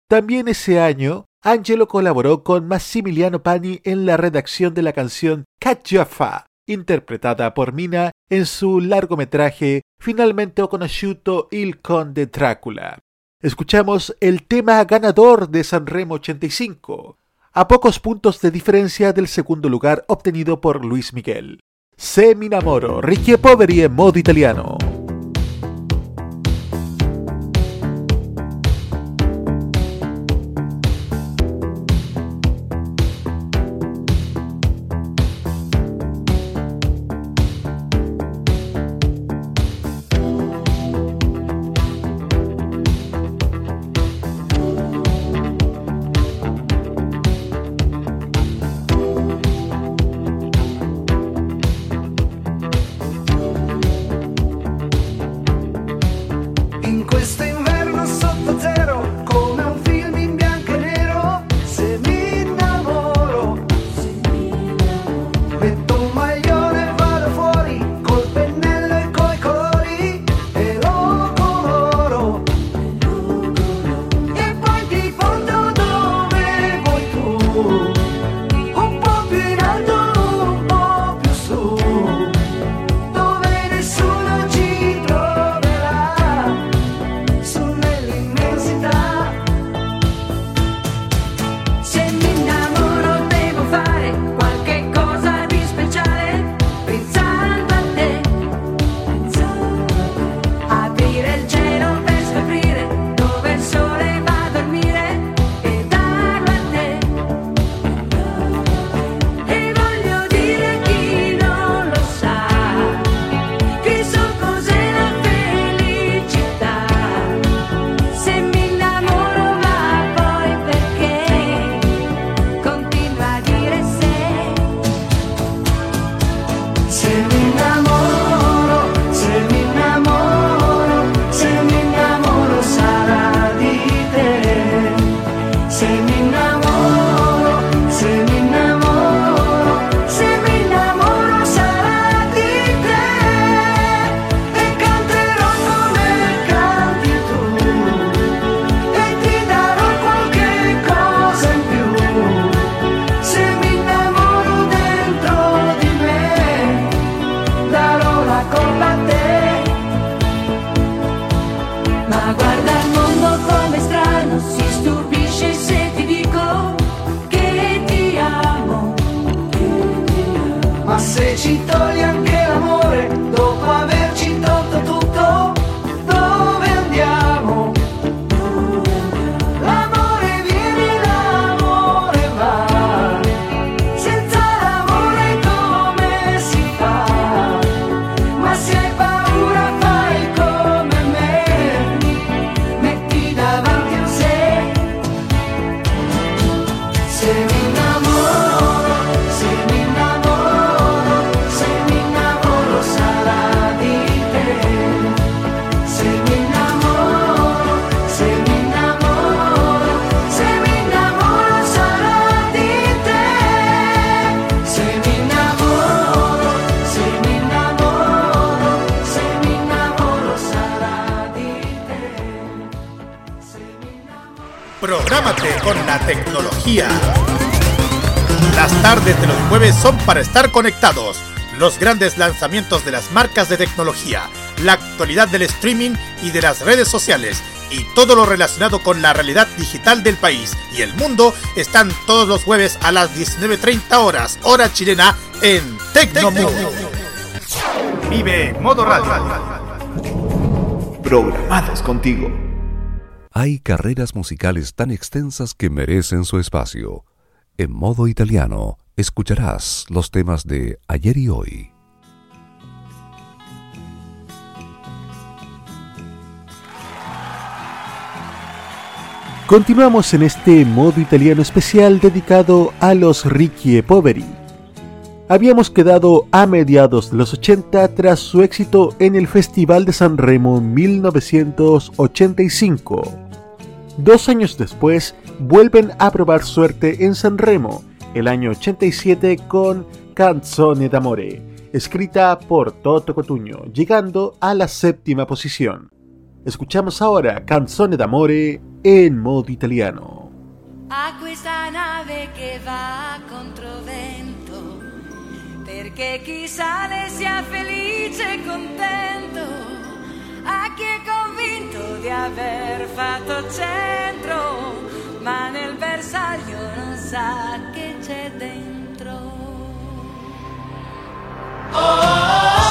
También ese año, Angelo colaboró con Massimiliano Pani en la redacción de la canción Cacciafa, interpretada por Mina en su largometraje Finalmente ho conosciuto il conde Drácula. Escuchamos el tema ganador de Sanremo 85. a pocos puntos de diferencia del segundo lugar obtenido por Luis Miguel. Se mi Ricky Poveri en modo italiano. this thing tecnología. Las tardes de los jueves son para estar conectados. Los grandes lanzamientos de las marcas de tecnología, la actualidad del streaming y de las redes sociales y todo lo relacionado con la realidad digital del país y el mundo están todos los jueves a las 19.30 horas, hora chilena, en Tecnomundo. Vive Modo Radio. Programados contigo. Hay carreras musicales tan extensas que merecen su espacio. En modo italiano, escucharás los temas de ayer y hoy. Continuamos en este modo italiano especial dedicado a los Ricchi e Poveri. Habíamos quedado a mediados de los 80 tras su éxito en el Festival de San Remo 1985 Dos años después, vuelven a probar suerte en San Remo, el año 87 con Canzone d'amore, escrita por Toto Cotuño, llegando a la séptima posición. Escuchamos ahora Canzone d'amore en modo italiano. A questa nave che va contro vento, perché chi sale sia felice e contento a chi è convinto di aver fatto centro ma nel bersaglio non sa che c'è dentro. E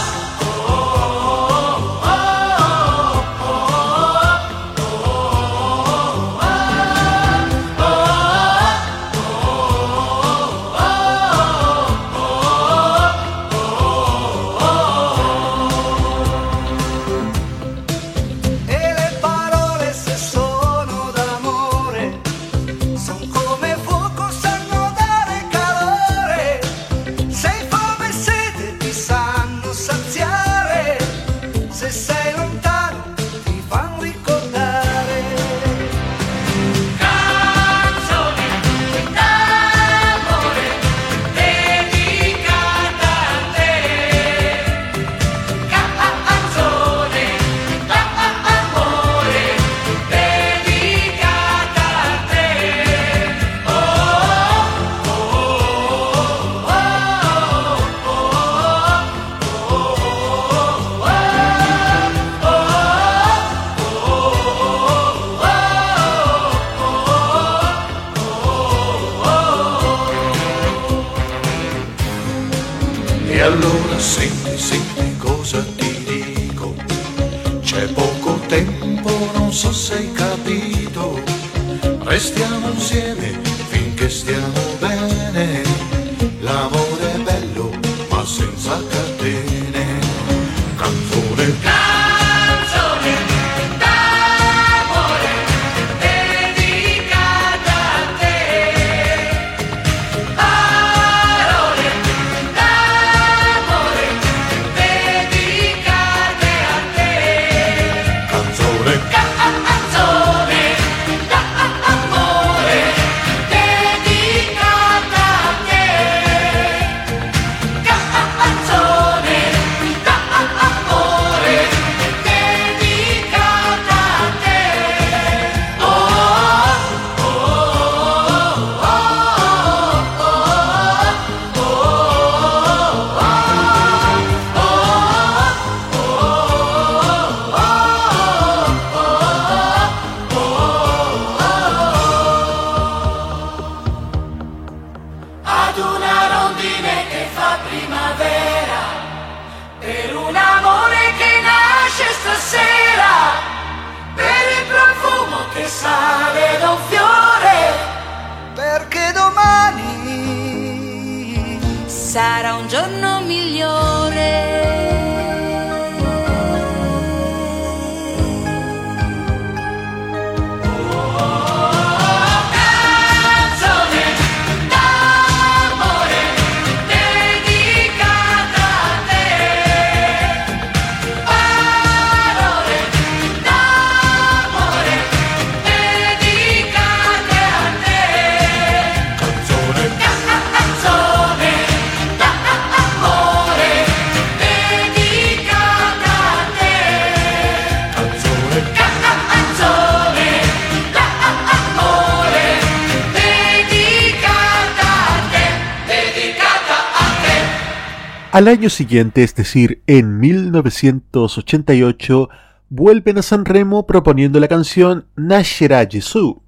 Al año siguiente, es decir, en 1988, vuelven a San Remo proponiendo la canción Nascerá Gesù.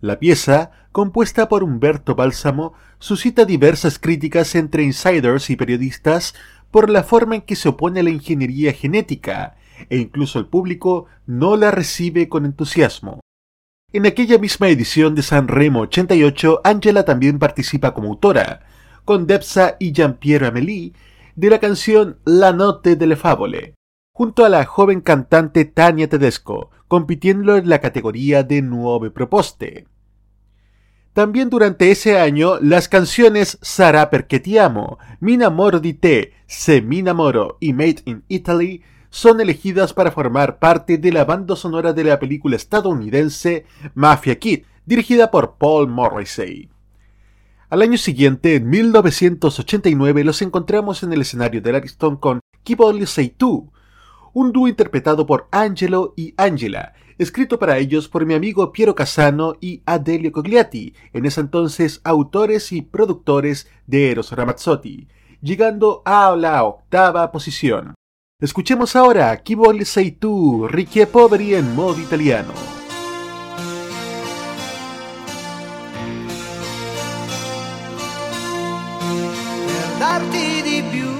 La pieza, compuesta por Humberto Bálsamo, suscita diversas críticas entre insiders y periodistas por la forma en que se opone a la ingeniería genética, e incluso el público no la recibe con entusiasmo. En aquella misma edición de San Remo 88, Angela también participa como autora, con Debsa y Giampiero Amélie, de la canción La Notte delle Favole, junto a la joven cantante Tania Tedesco, compitiendo en la categoría de Nuove Proposte. También durante ese año, las canciones Sarà perché ti amo, Mi innamoro di te, Se mi innamoro y Made in Italy son elegidas para formar parte de la banda sonora de la película estadounidense Mafia Kid, dirigida por Paul Morrissey. Al año siguiente, en 1989, los encontramos en el escenario del Ariston con Keep Only Say Two, un dúo interpretado por Angelo y Angela, escrito para ellos por mi amigo Piero Casano y Adelio Cogliati, en ese entonces autores y productores de Eros Ramazzotti, llegando a la octava posición. Escuchemos ahora Chi vuole sei tu, ricchi e poveri en modo italiano. Più.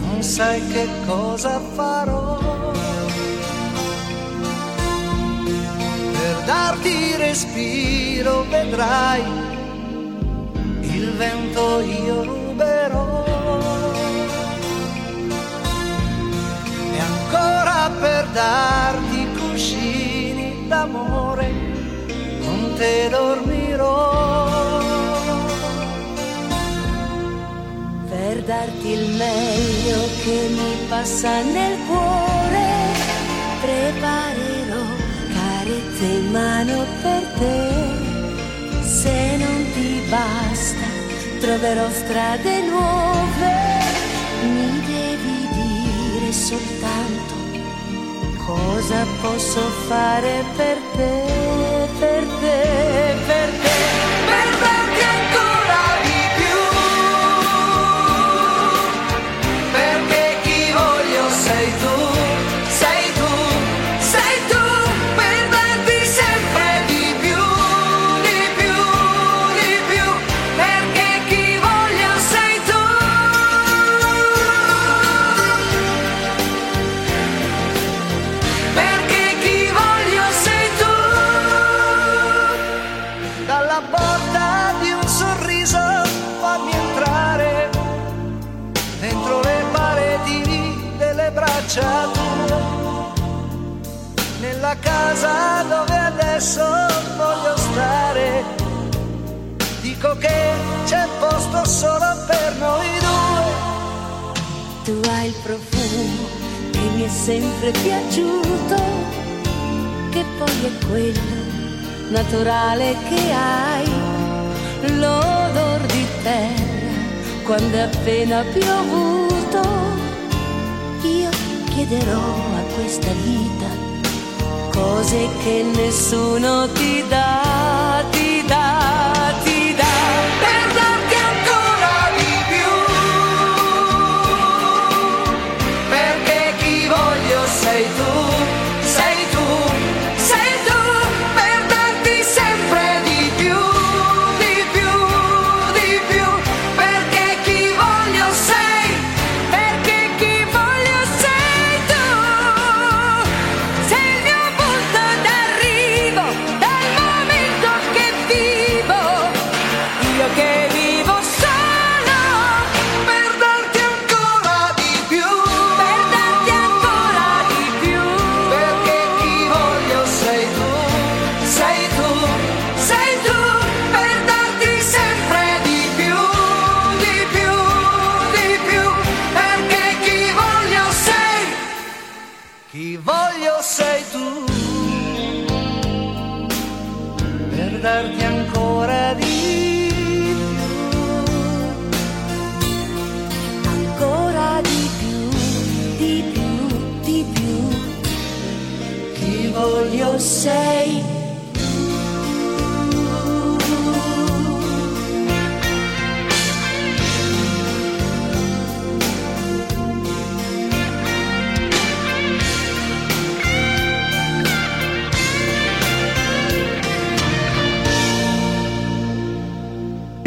Non sai che cosa farò per darti respiro, vedrai il vento io ruberò. E ancora per darti cuscini d'amore, con te dormirò. Darti il meglio che mi passa nel cuore. Preparerò carezze in mano per te. Se non ti basta, troverò strade nuove. Mi devi dire soltanto cosa posso fare per te, per te, per te. Tue nella casa dove adesso voglio stare dico che c'è posto solo per noi due Tu hai il profumo che mi è sempre piaciuto, che poi è quello naturale che hai, l'odor di terra quando è appena piovuto. Io chiederò a questa vita cose che nessuno ti dà,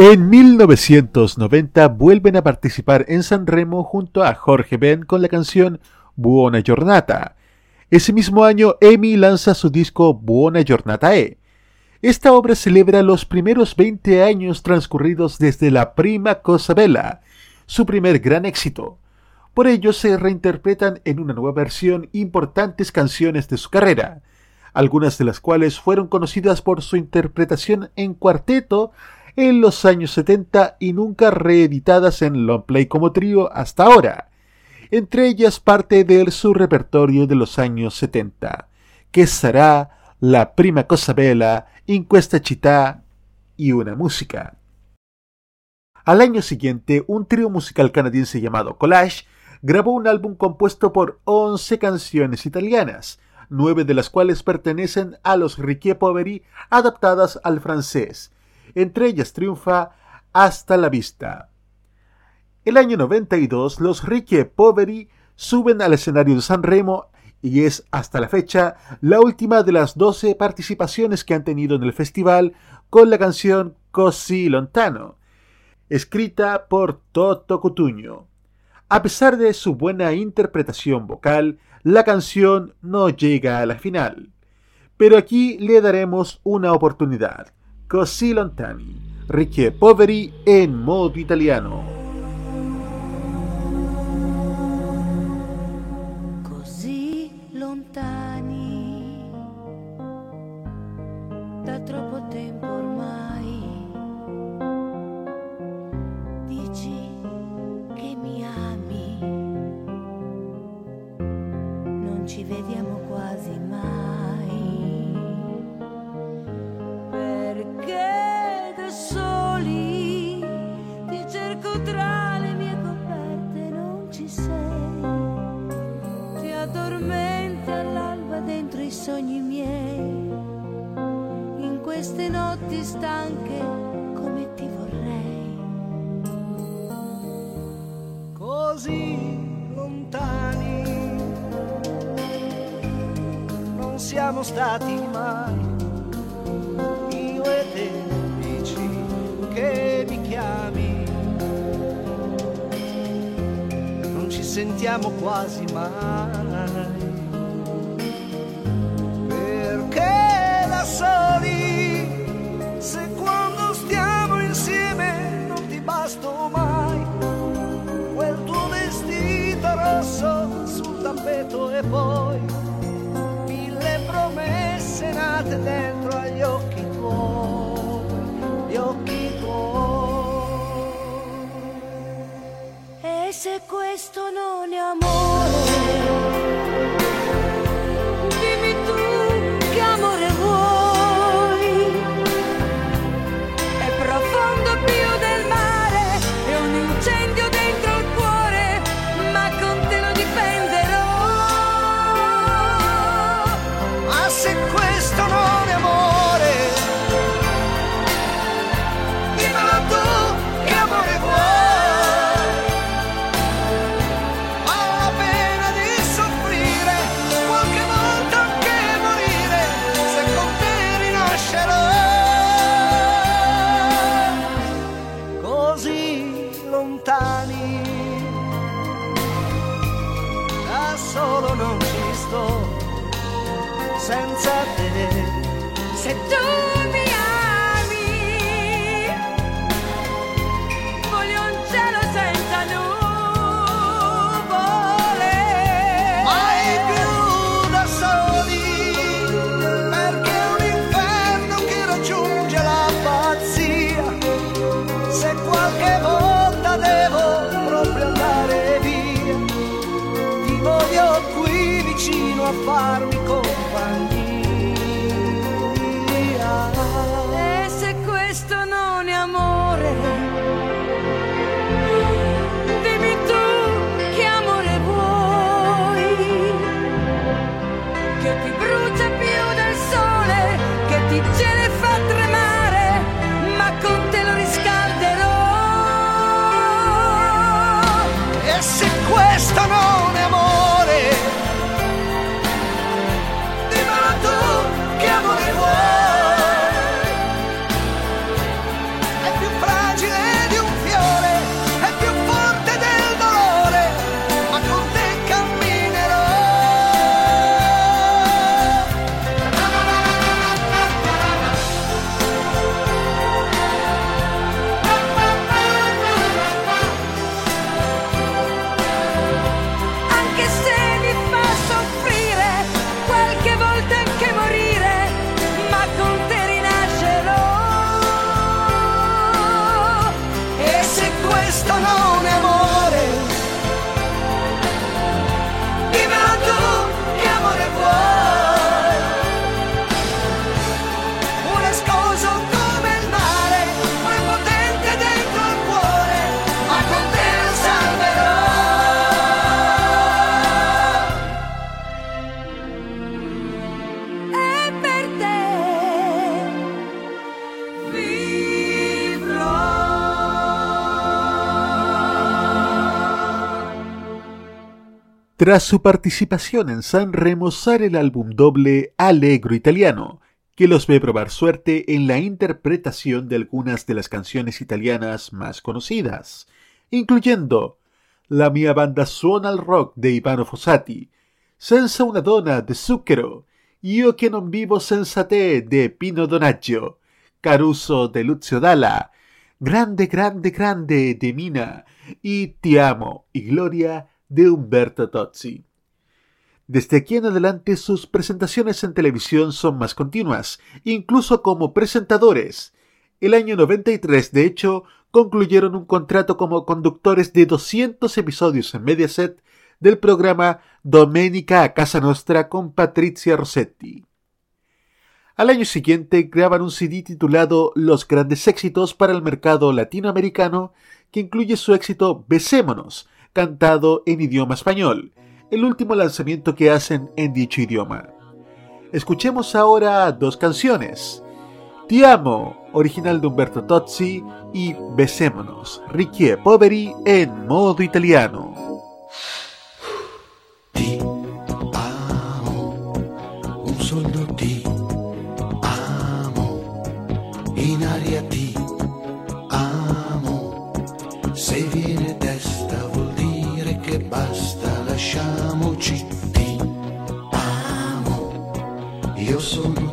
En 1990 vuelven a participar en San Remo junto a Jorge Ben con la canción Buona Giornata. Ese mismo año, Emi lanza su disco Buona Giornata E. Esta obra celebra los primeros 20 años transcurridos desde la prima Cosa Bella, su primer gran éxito. Por ello se reinterpretan en una nueva versión importantes canciones de su carrera, algunas de las cuales fueron conocidas por su interpretación en cuarteto en los años 70 y nunca reeditadas en long play como trío hasta ahora. Entre ellas parte de su repertorio de los años 70, que será La prima cosa bella, In questa città y una música. Al año siguiente, un trío musical canadiense llamado Collage grabó un álbum compuesto por 11 canciones italianas, nueve de las cuales pertenecen a los Riquier Poveri adaptadas al francés. Entre ellas triunfa Hasta la vista. El año 92, los Riquier Poveri suben al escenario de San Remo y es hasta la fecha la última de las 12 participaciones que han tenido en el festival con la canción Così lontano. escrita por Toto Cutuño. A pesar de su buena interpretación vocal, la canción no llega a la final. Pero aquí le daremos una oportunidad. Così lontani, Ricche Poveri en modo italiano. Tras su participación en San Remo sale el álbum doble Allegro Italiano, que los ve probar suerte en la interpretación de algunas de las canciones italianas más conocidas, incluyendo La mia banda suona al rock de Ivano Fossati, Senza una donna de Zucchero, Io che non vivo senza te de Pino Donaggio, Caruso de Lucio Dalla, Grande, grande, grande de Mina y Ti amo y Gloria de Umberto Tozzi. Desde aquí en adelante sus presentaciones en televisión son más continuas, incluso como presentadores. El año 93, de hecho, concluyeron un contrato como conductores de 200 episodios en Mediaset del programa Domenica a Casa Nostra con Patrizia Rossetti. Al año siguiente graban un CD titulado Los grandes éxitos para el mercado latinoamericano, que incluye su éxito Besémonos, cantado en idioma español, el último lanzamiento que hacen en dicho idioma. Escuchemos ahora dos canciones. Ti amo, original de Umberto Tozzi, y Besémonos, Ricky e Poveri en modo italiano. Basta, lasciamoci ti amo, io sono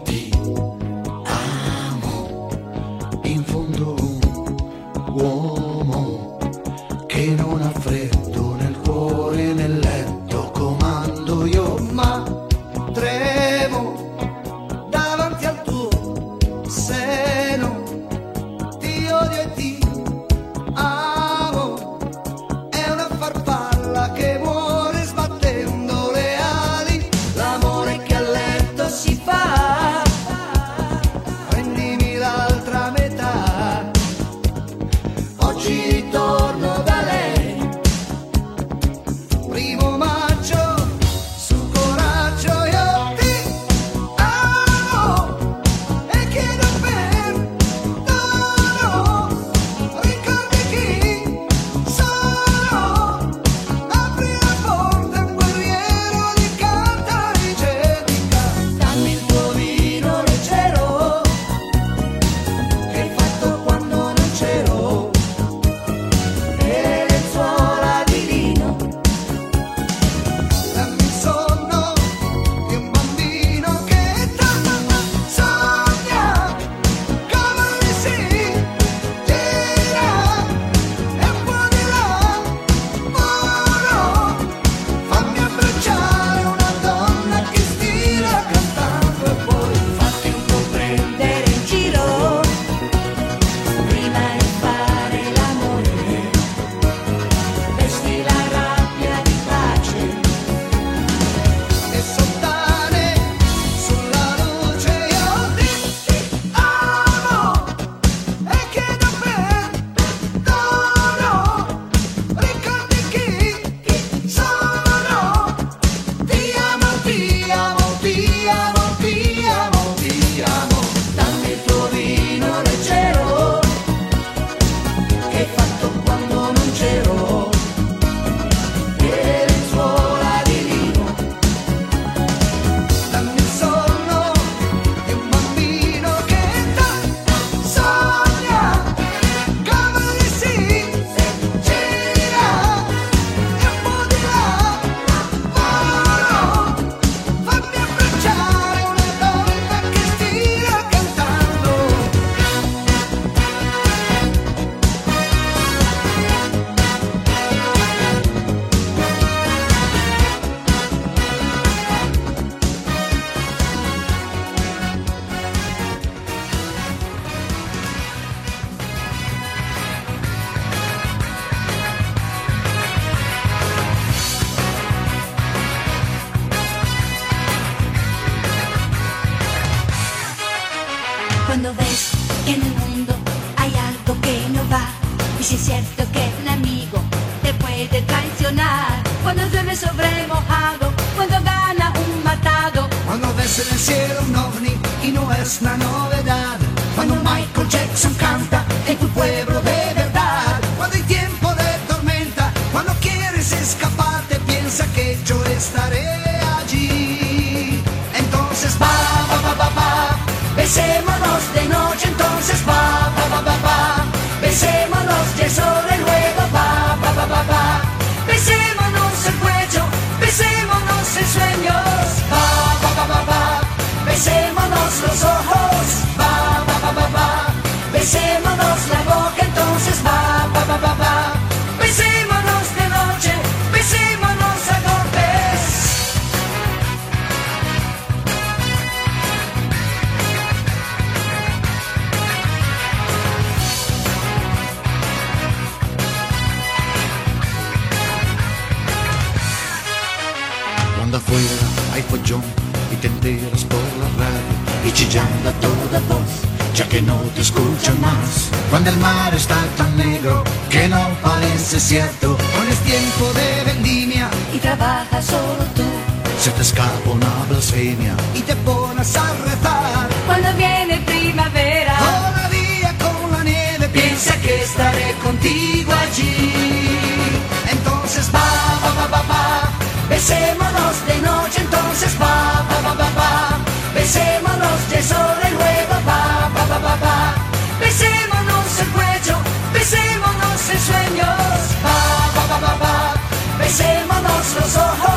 Besémonos los ojos,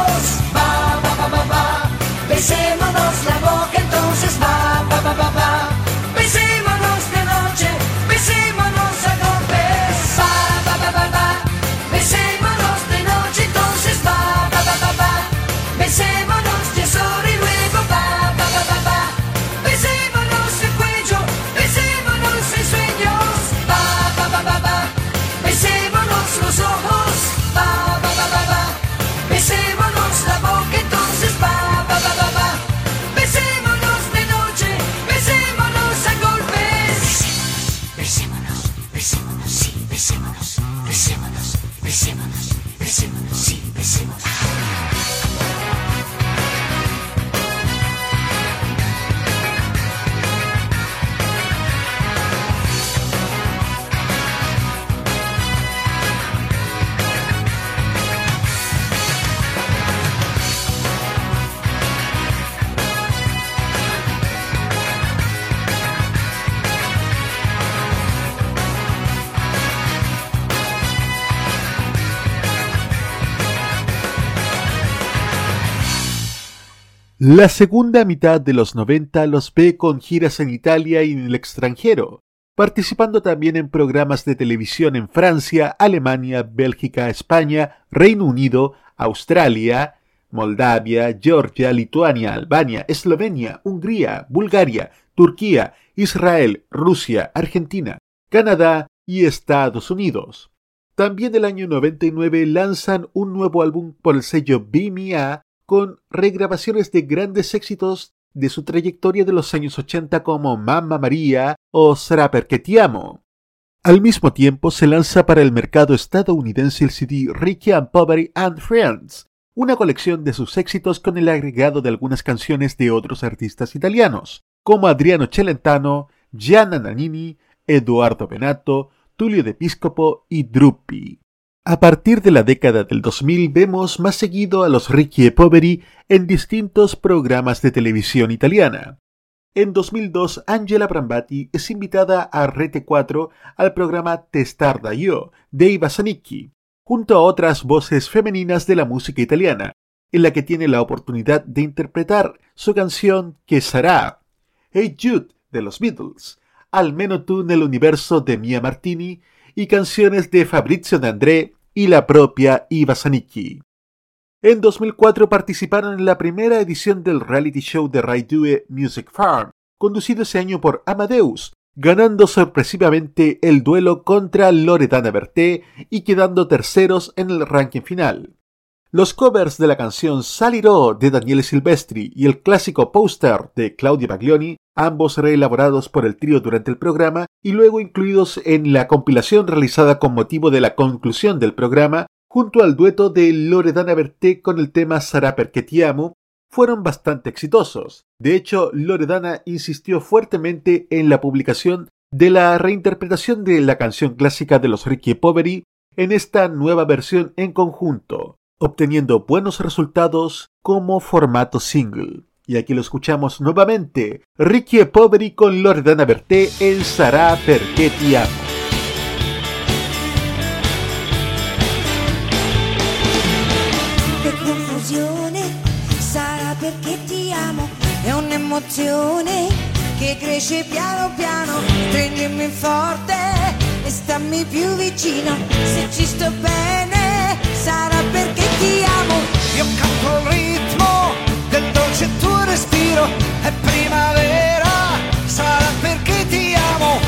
La segunda mitad de los 90 los ve con giras en Italia y en el extranjero, participando también en programas de televisión en Francia, Alemania, Bélgica, España, Reino Unido, Australia, Moldavia, Georgia, Lituania, Albania, Eslovenia, Hungría, Bulgaria, Turquía, Israel, Rusia, Argentina, Canadá y Estados Unidos. También el año 99 lanzan un nuevo álbum por el sello BMA con regrabaciones de grandes éxitos de su trayectoria de los años 80 como Mamma María o Sarà perché ti amo. Al mismo tiempo se lanza para el mercado estadounidense el CD Ricky and Poverty and Friends, una colección de sus éxitos con el agregado de algunas canciones de otros artistas italianos, como Adriano Celentano, Gianna Nannini, Eduardo Benato, Tulio de Piscopo y Drupi. A partir de la década del 2000 vemos más seguido a los Ricky e Poveri en distintos programas de televisión italiana. En 2002, Angela Brambati es invitada a Rete 4 al programa Testarda Io de Iva Zanicchi, junto a otras voces femeninas de la música italiana, en la que tiene la oportunidad de interpretar su canción Que sarà, Hey Jude de los Beatles, Almeno tú nel universo de Mia Martini y canciones de Fabrizio De André y la propia Iva Zanicchi. En 2004 participaron en la primera edición del reality show de Rai Due Music Farm, conducido ese año por Amadeus, ganando sorpresivamente el duelo contra Loredana Berté y quedando terceros en el ranking final. Los covers de la canción Salirò de Daniele Silvestri y el clásico Poster de Claudio Baglioni, ambos reelaborados por el trío durante el programa y luego incluidos en la compilación realizada con motivo de la conclusión del programa, junto al dueto de Loredana Berté con el tema Sarà perché ti amo, fueron bastante exitosos. De hecho, Loredana insistió fuertemente en la publicación de la reinterpretación de la canción clásica de los Ricky Poveri en esta nueva versión en conjunto, obteniendo buenos resultados como formato single. Y aquí lo escuchamos nuevamente. Ricky e Poveri con Loredana Berté en Sarà perché ti amo. che cresce piano piano, prendimi forte e stammi più vicino, se ci sto bene sarà perché ti amo, io canto il ritmo respiro, è primavera, sarà perché ti amo,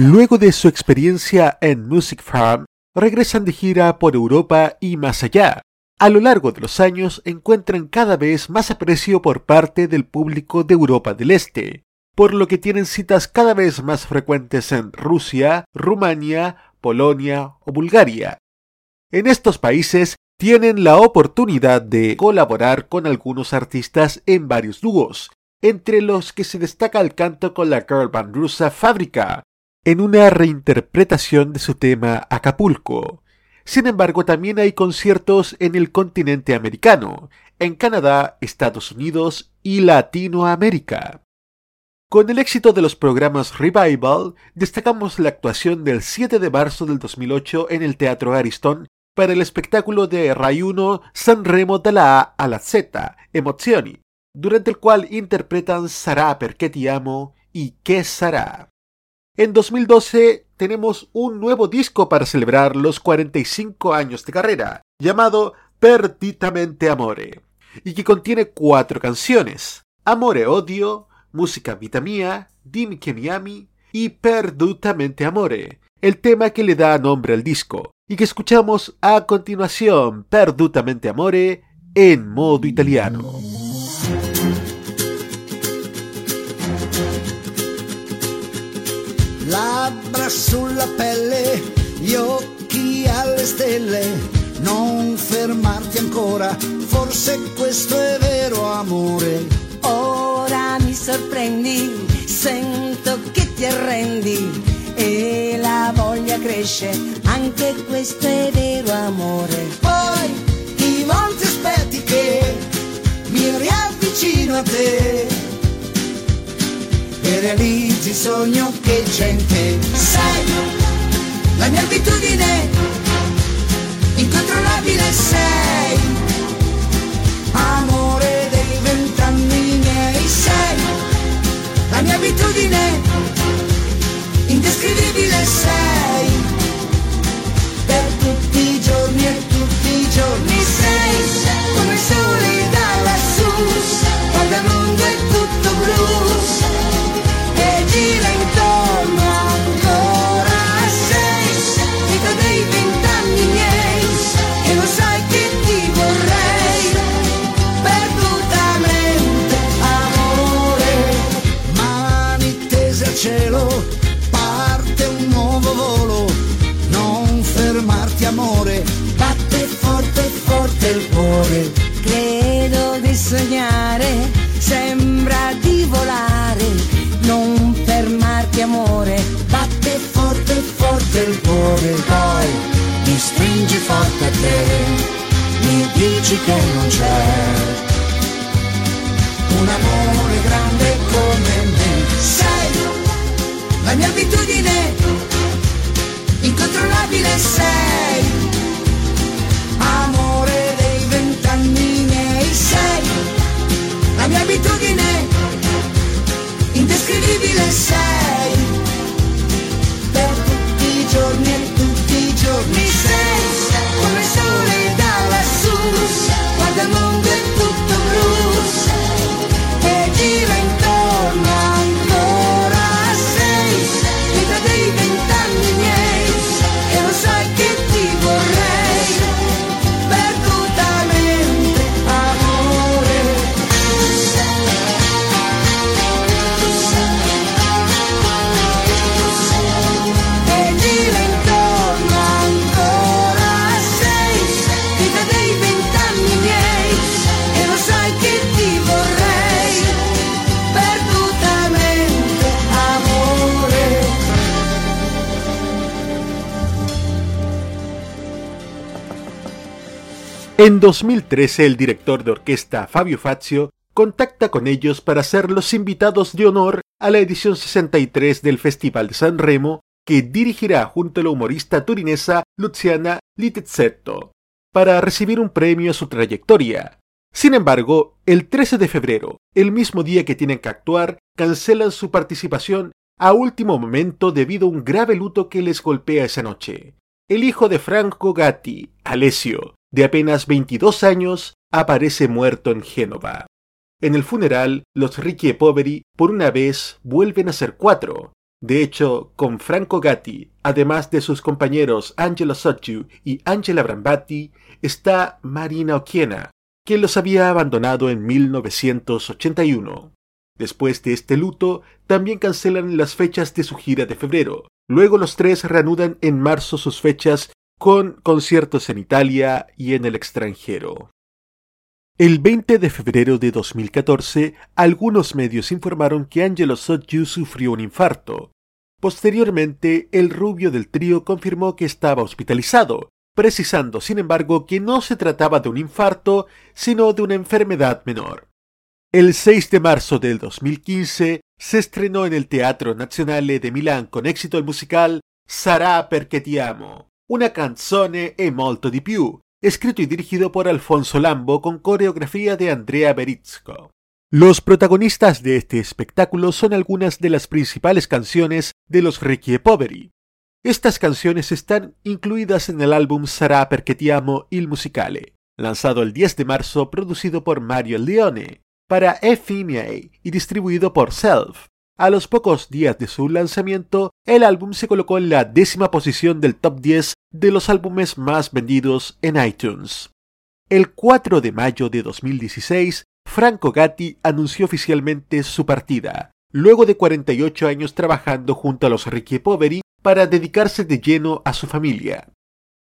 Luego de su experiencia en Music Farm, regresan de gira por Europa y más allá. A lo largo de los años encuentran cada vez más aprecio por parte del público de Europa del Este, por lo que tienen citas cada vez más frecuentes en Rusia, Rumania, Polonia o Bulgaria. En estos países tienen la oportunidad de colaborar con algunos artistas en varios dúos, entre los que se destaca el canto con la girl band rusa Fábrica, en una reinterpretación de su tema Acapulco. Sin embargo, también hay conciertos en el continente americano, en Canadá, Estados Unidos y Latinoamérica. Con el éxito de los programas Revival, destacamos la actuación del 7 de marzo del 2008 en el Teatro Ariston para el espectáculo de Rayuno Sanremo de la A a la Z, Emozioni, durante el cual interpretan Sarà perché ti amo y ¿Qué sarà? En 2012 tenemos un nuevo disco para celebrar los 45 años de carrera, llamado Perditamente Amore, y que contiene cuatro canciones: Amore Odio, Música Vita Mia, Dimmi che mi y Perdutamente Amore, el tema que le da nombre al disco, y que escuchamos a continuación, Perdutamente Amore, en modo italiano. Labbra sulla pelle, gli occhi alle stelle, non fermarti ancora, forse questo è vero amore. Ora mi sorprendi, sento che ti arrendi e la voglia cresce, anche questo è vero amore. Poi di monti aspetti che mi riavvicino a te realizzi il sogno che c'è in te. Sai, la mia abitudine incontrollabile sei, amore dei vent'anni miei sei, la mia abitudine indescrivibile sei, per tutti i giorni e tutti i giorni sei, come il sole da lassù, quando il mondo è tutto blu gira intorno ancora sei vita dei vent'anni miei e lo sai che ti vorrei perdutamente amore. Mani tese al cielo parte un nuovo volo non fermarti amore. Batte forte forte il cuore. Credo di sognare, amore, batte forte forte il cuore poi mi stringi forte a te c'è un amore grande come me. Sei la mia abitudine, incontrollabile sei, amore dei vent'anni miei. Sei la mia abitudine, indescrivibile sei, En 2013 el director de orquesta Fabio Fazio contacta con ellos para ser los invitados de honor a la edición 63 del Festival de San Remo que dirigirá junto a la humorista turinesa Luciana Littizzetto para recibir un premio a su trayectoria. Sin embargo, el 13 de febrero, el mismo día que tienen que actuar, cancelan su participación a último momento debido a un grave luto que les golpea esa noche. El hijo de Franco Gatti, Alessio, de apenas 22 años, aparece muerto en Génova. En el funeral, los Ricci e Poveri por una vez vuelven a ser cuatro. De hecho, con Franco Gatti, además de sus compañeros Angelo Sotgiu y Angela Brambati, está Marina Occhiena, quien los había abandonado en 1981. Después de este luto, también cancelan las fechas de su gira de febrero. Luego los tres reanudan en marzo sus fechas con conciertos en Italia y en el extranjero. El 20 de febrero de 2014, algunos medios informaron que Angelo Sotgiu sufrió un infarto. Posteriormente, el rubio del trío confirmó que estaba hospitalizado, precisando, sin embargo, que no se trataba de un infarto, sino de una enfermedad menor. El 6 de marzo del 2015 se estrenó en el Teatro Nazionale de Milán con éxito el musical Sarà perché ti amo, una canzone e molto di più, escrito y dirigido por Alfonso Lambo con coreografía de Andrea Berizco. Los protagonistas de este espectáculo son algunas de las principales canciones de los e Poveri. Estas canciones están incluidas en el álbum Sarà perché ti amo il musicale, lanzado el 10 de marzo producido por Mario Leone para FMA y distribuido por Self. A los pocos días de su lanzamiento, el álbum se colocó en la décima posición del top 10 de los álbumes más vendidos en iTunes. El 4 de mayo de 2016, Franco Gatti anunció oficialmente su partida, luego de 48 años trabajando junto a los e Poveri para dedicarse de lleno a su familia.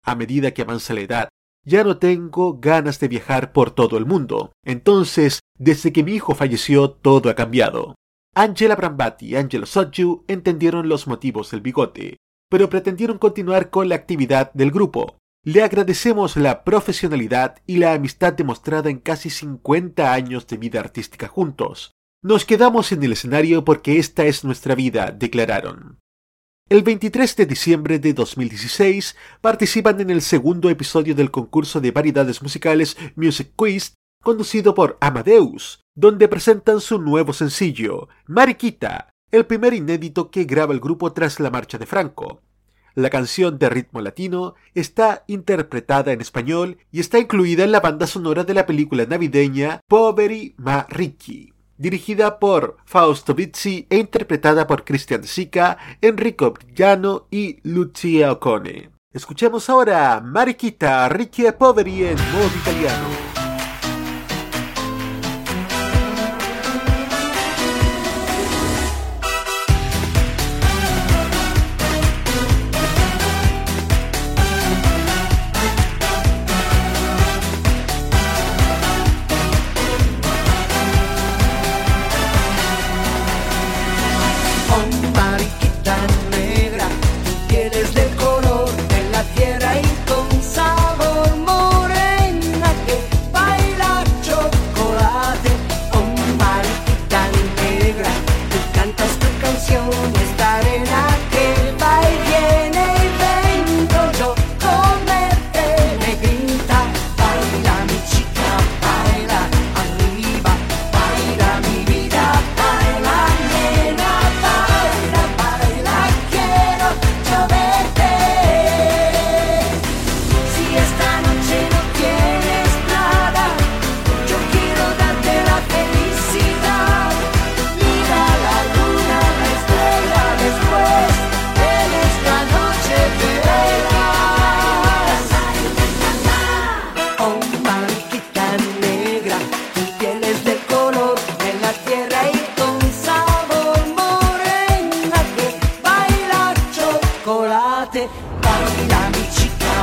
A medida que avanza la edad, ya no tengo ganas de viajar por todo el mundo. Entonces, desde que mi hijo falleció, todo ha cambiado. Angela Brambati y Angelo Sotgiu entendieron los motivos del bigote, pero pretendieron continuar con la actividad del grupo. Le agradecemos la profesionalidad y la amistad demostrada en casi 50 años de vida artística juntos. Nos quedamos en el escenario porque esta es nuestra vida, declararon. El 23 de diciembre de 2016 participan en el segundo episodio del concurso de variedades musicales Music Quiz conducido por Amadeus, donde presentan su nuevo sencillo, Mariquita, el primer inédito que graba el grupo tras la marcha de Franco. La canción de ritmo latino está interpretada en español y está incluida en la banda sonora de la película navideña Poveri ma Ricchi, dirigida por Fausto Bizzi e interpretada por Cristian Sica, Enrico Brillano y Lucia Ocone. Escuchemos ahora Mariquita Ricchi e Poveri en modo italiano. Estate. Baila mi chica,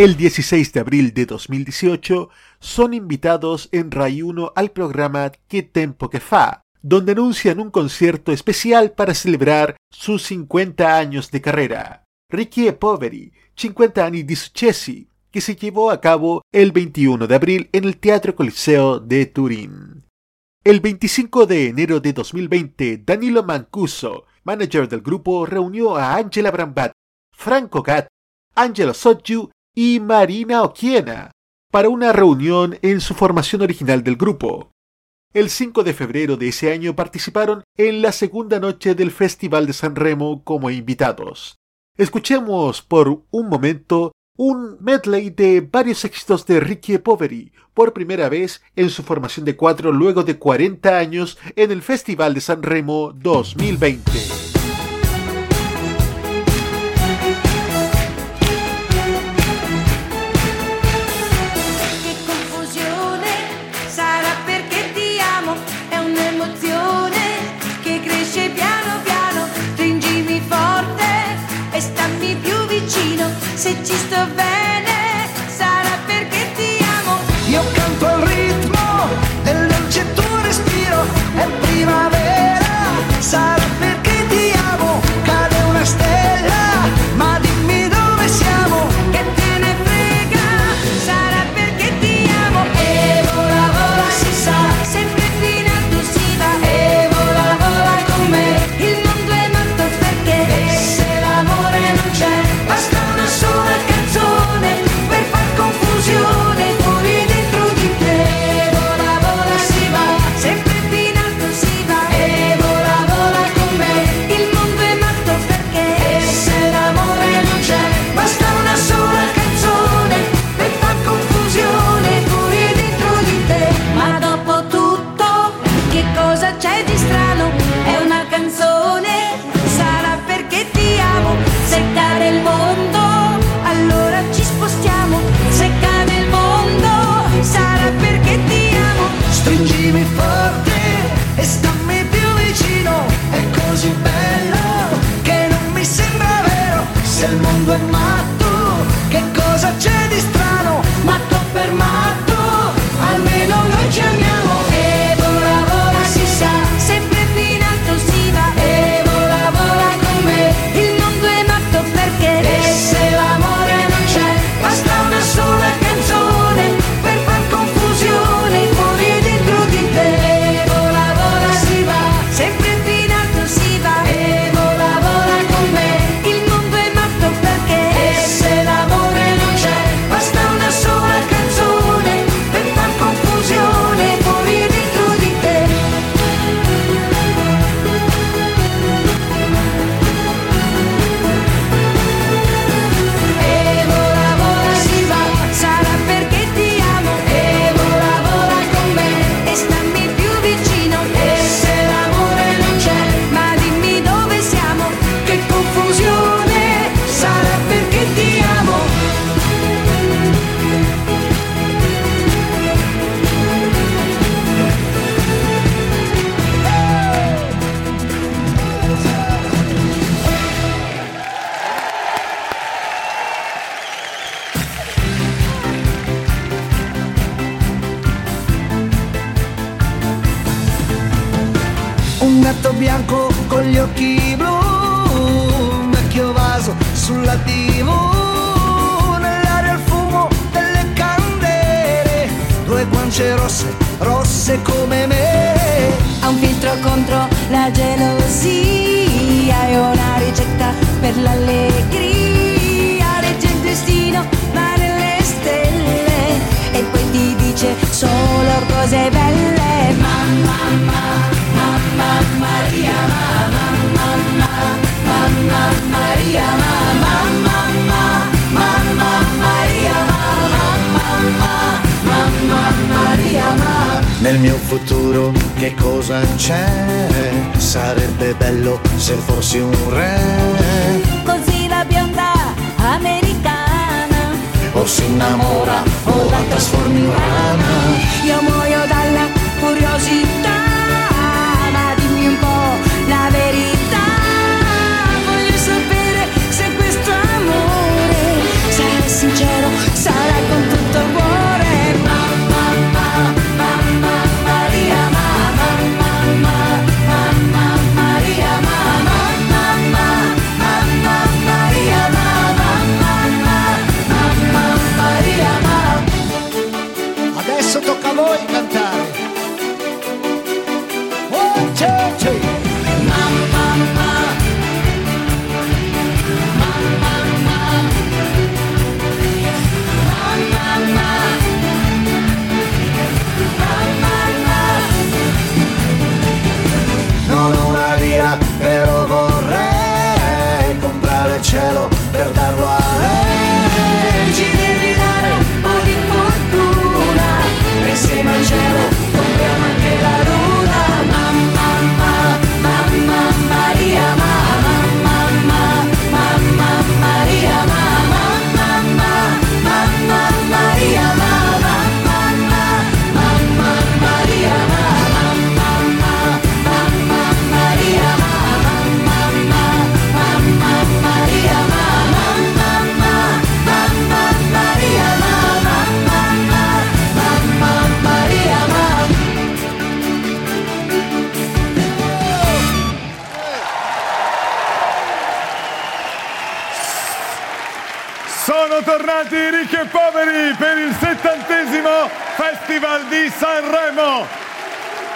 El 16 de abril de 2018 son invitados en Ray 1 al programa Que Tempo Que Fa, donde anuncian un concierto especial para celebrar sus 50 años de carrera. Ricky e Poveri, 50 anni di successi, que se llevó a cabo el 21 de abril en el Teatro Coliseo de Turín. El 25 de enero de 2020, Danilo Mancuso, manager del grupo, reunió a Angela Brambat, Franco Gat, Angelo Sotju y Marina Oquiena para una reunión en su formación original del grupo. El 5 de febrero de ese año participaron en la segunda noche del Festival de San Remo como invitados. Escuchemos por un momento un medley de varios éxitos de Ricky Poveri, por primera vez en su formación de cuatro luego de 40 años en el Festival de San Remo 2020.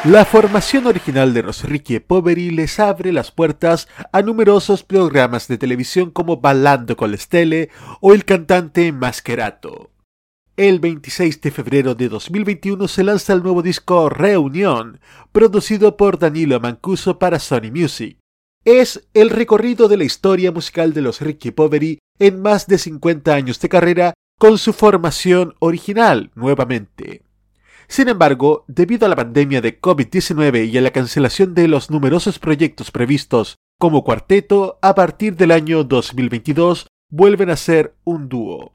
La formación original de los Ricky Poveri les abre las puertas a numerosos programas de televisión como Ballando con la Stelle o El cantante Masquerato. El 26 de febrero de 2021 se lanza el nuevo disco Reunión, producido por Danilo Mancuso para Sony Music. Es el recorrido de la historia musical de los Ricky Poveri en más de 50 años de carrera con su formación original nuevamente. Sin embargo, debido a la pandemia de COVID-19 y a la cancelación de los numerosos proyectos previstos como cuarteto, a partir del año 2022 vuelven a ser un dúo.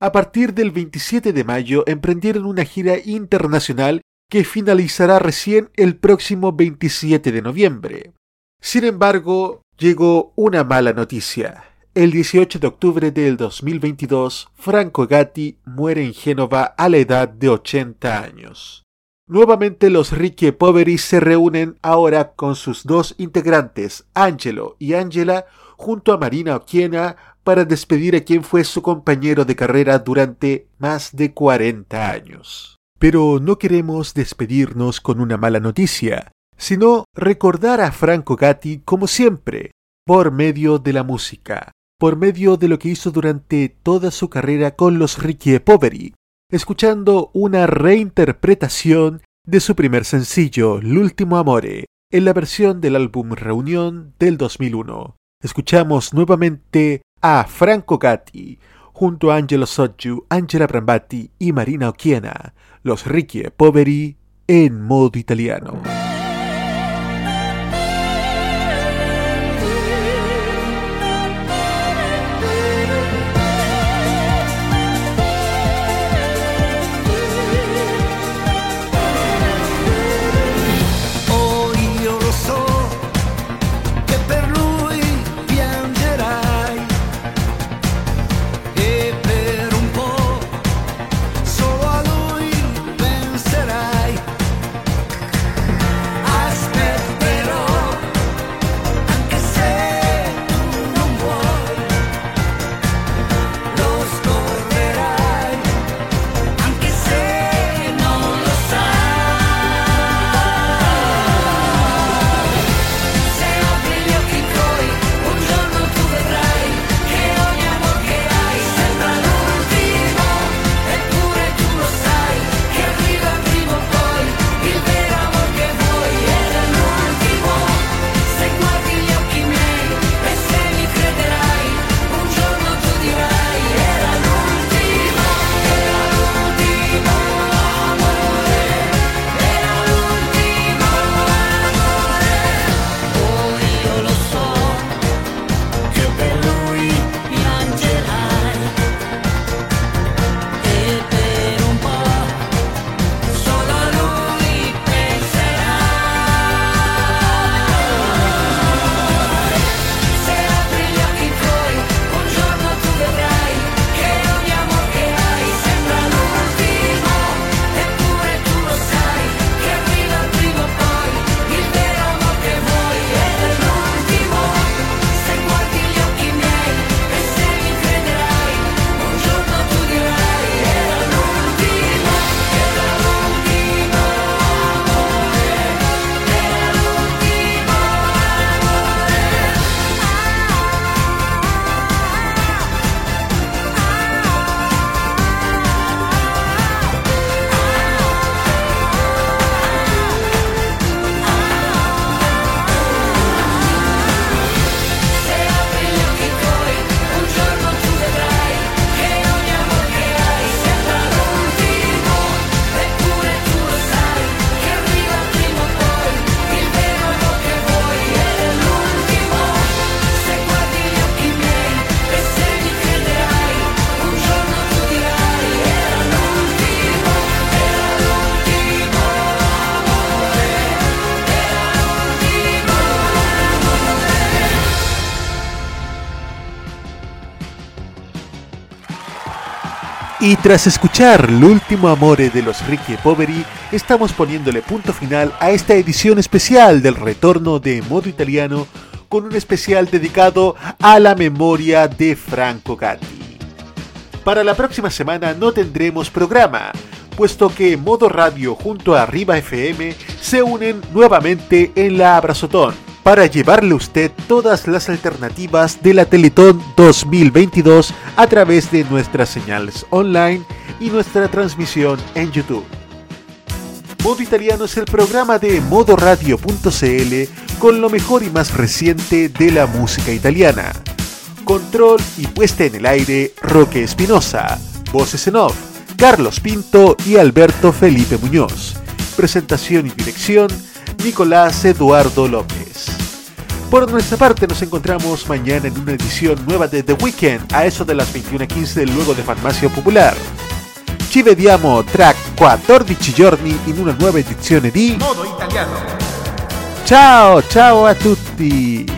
A partir del 27 de mayo emprendieron una gira internacional que finalizará recién el próximo 27 de noviembre. Sin embargo, llegó una mala noticia. El 18 de octubre del 2022, Franco Gatti muere en Génova a la edad de 80 años. Nuevamente los Ricky Poveri se reúnen ahora con sus dos integrantes, Angelo y Angela, junto a Marina Oquiena para despedir a quien fue su compañero de carrera durante más de 40 años. Pero no queremos despedirnos con una mala noticia, sino recordar a Franco Gatti como siempre, por medio de la música, por medio de lo que hizo durante toda su carrera con los Ricky Poveri, escuchando una reinterpretación de su primer sencillo, L'ultimo amore, en la versión del álbum Reunión del 2001. Escuchamos nuevamente a Franco Gatti, junto a Angelo Soggiu, Angela Brambati y Marina Oquiena, los Ricky Poveri en modo italiano. Y tras escuchar L'ultimo amore de los Ricky Poveri, estamos poniéndole punto final a esta edición especial del retorno de modo italiano con un especial dedicado a la memoria de Franco Gatti. Para la próxima semana no tendremos programa, puesto que Modo Radio junto a Arriba FM se unen nuevamente en la Abrazotón para llevarle a usted todas las alternativas de la Teletón 2022 a través de nuestras señales online y nuestra transmisión en YouTube. Modo Italiano es el programa de modoradio.cl con lo mejor y más reciente de la música italiana. Control y puesta en el aire Roque Espinosa. Voces en off Carlos Pinto y Alberto Felipe Muñoz. Presentación y dirección Nicolás Eduardo López. Por nuestra parte nos encontramos mañana en una edición nueva de The Weekend a eso de las 21.15 luego de Farmacia Popular. Ci vediamo tra 14 giorni in una nuova edizione di Modo Italiano. Ciao, ciao a tutti!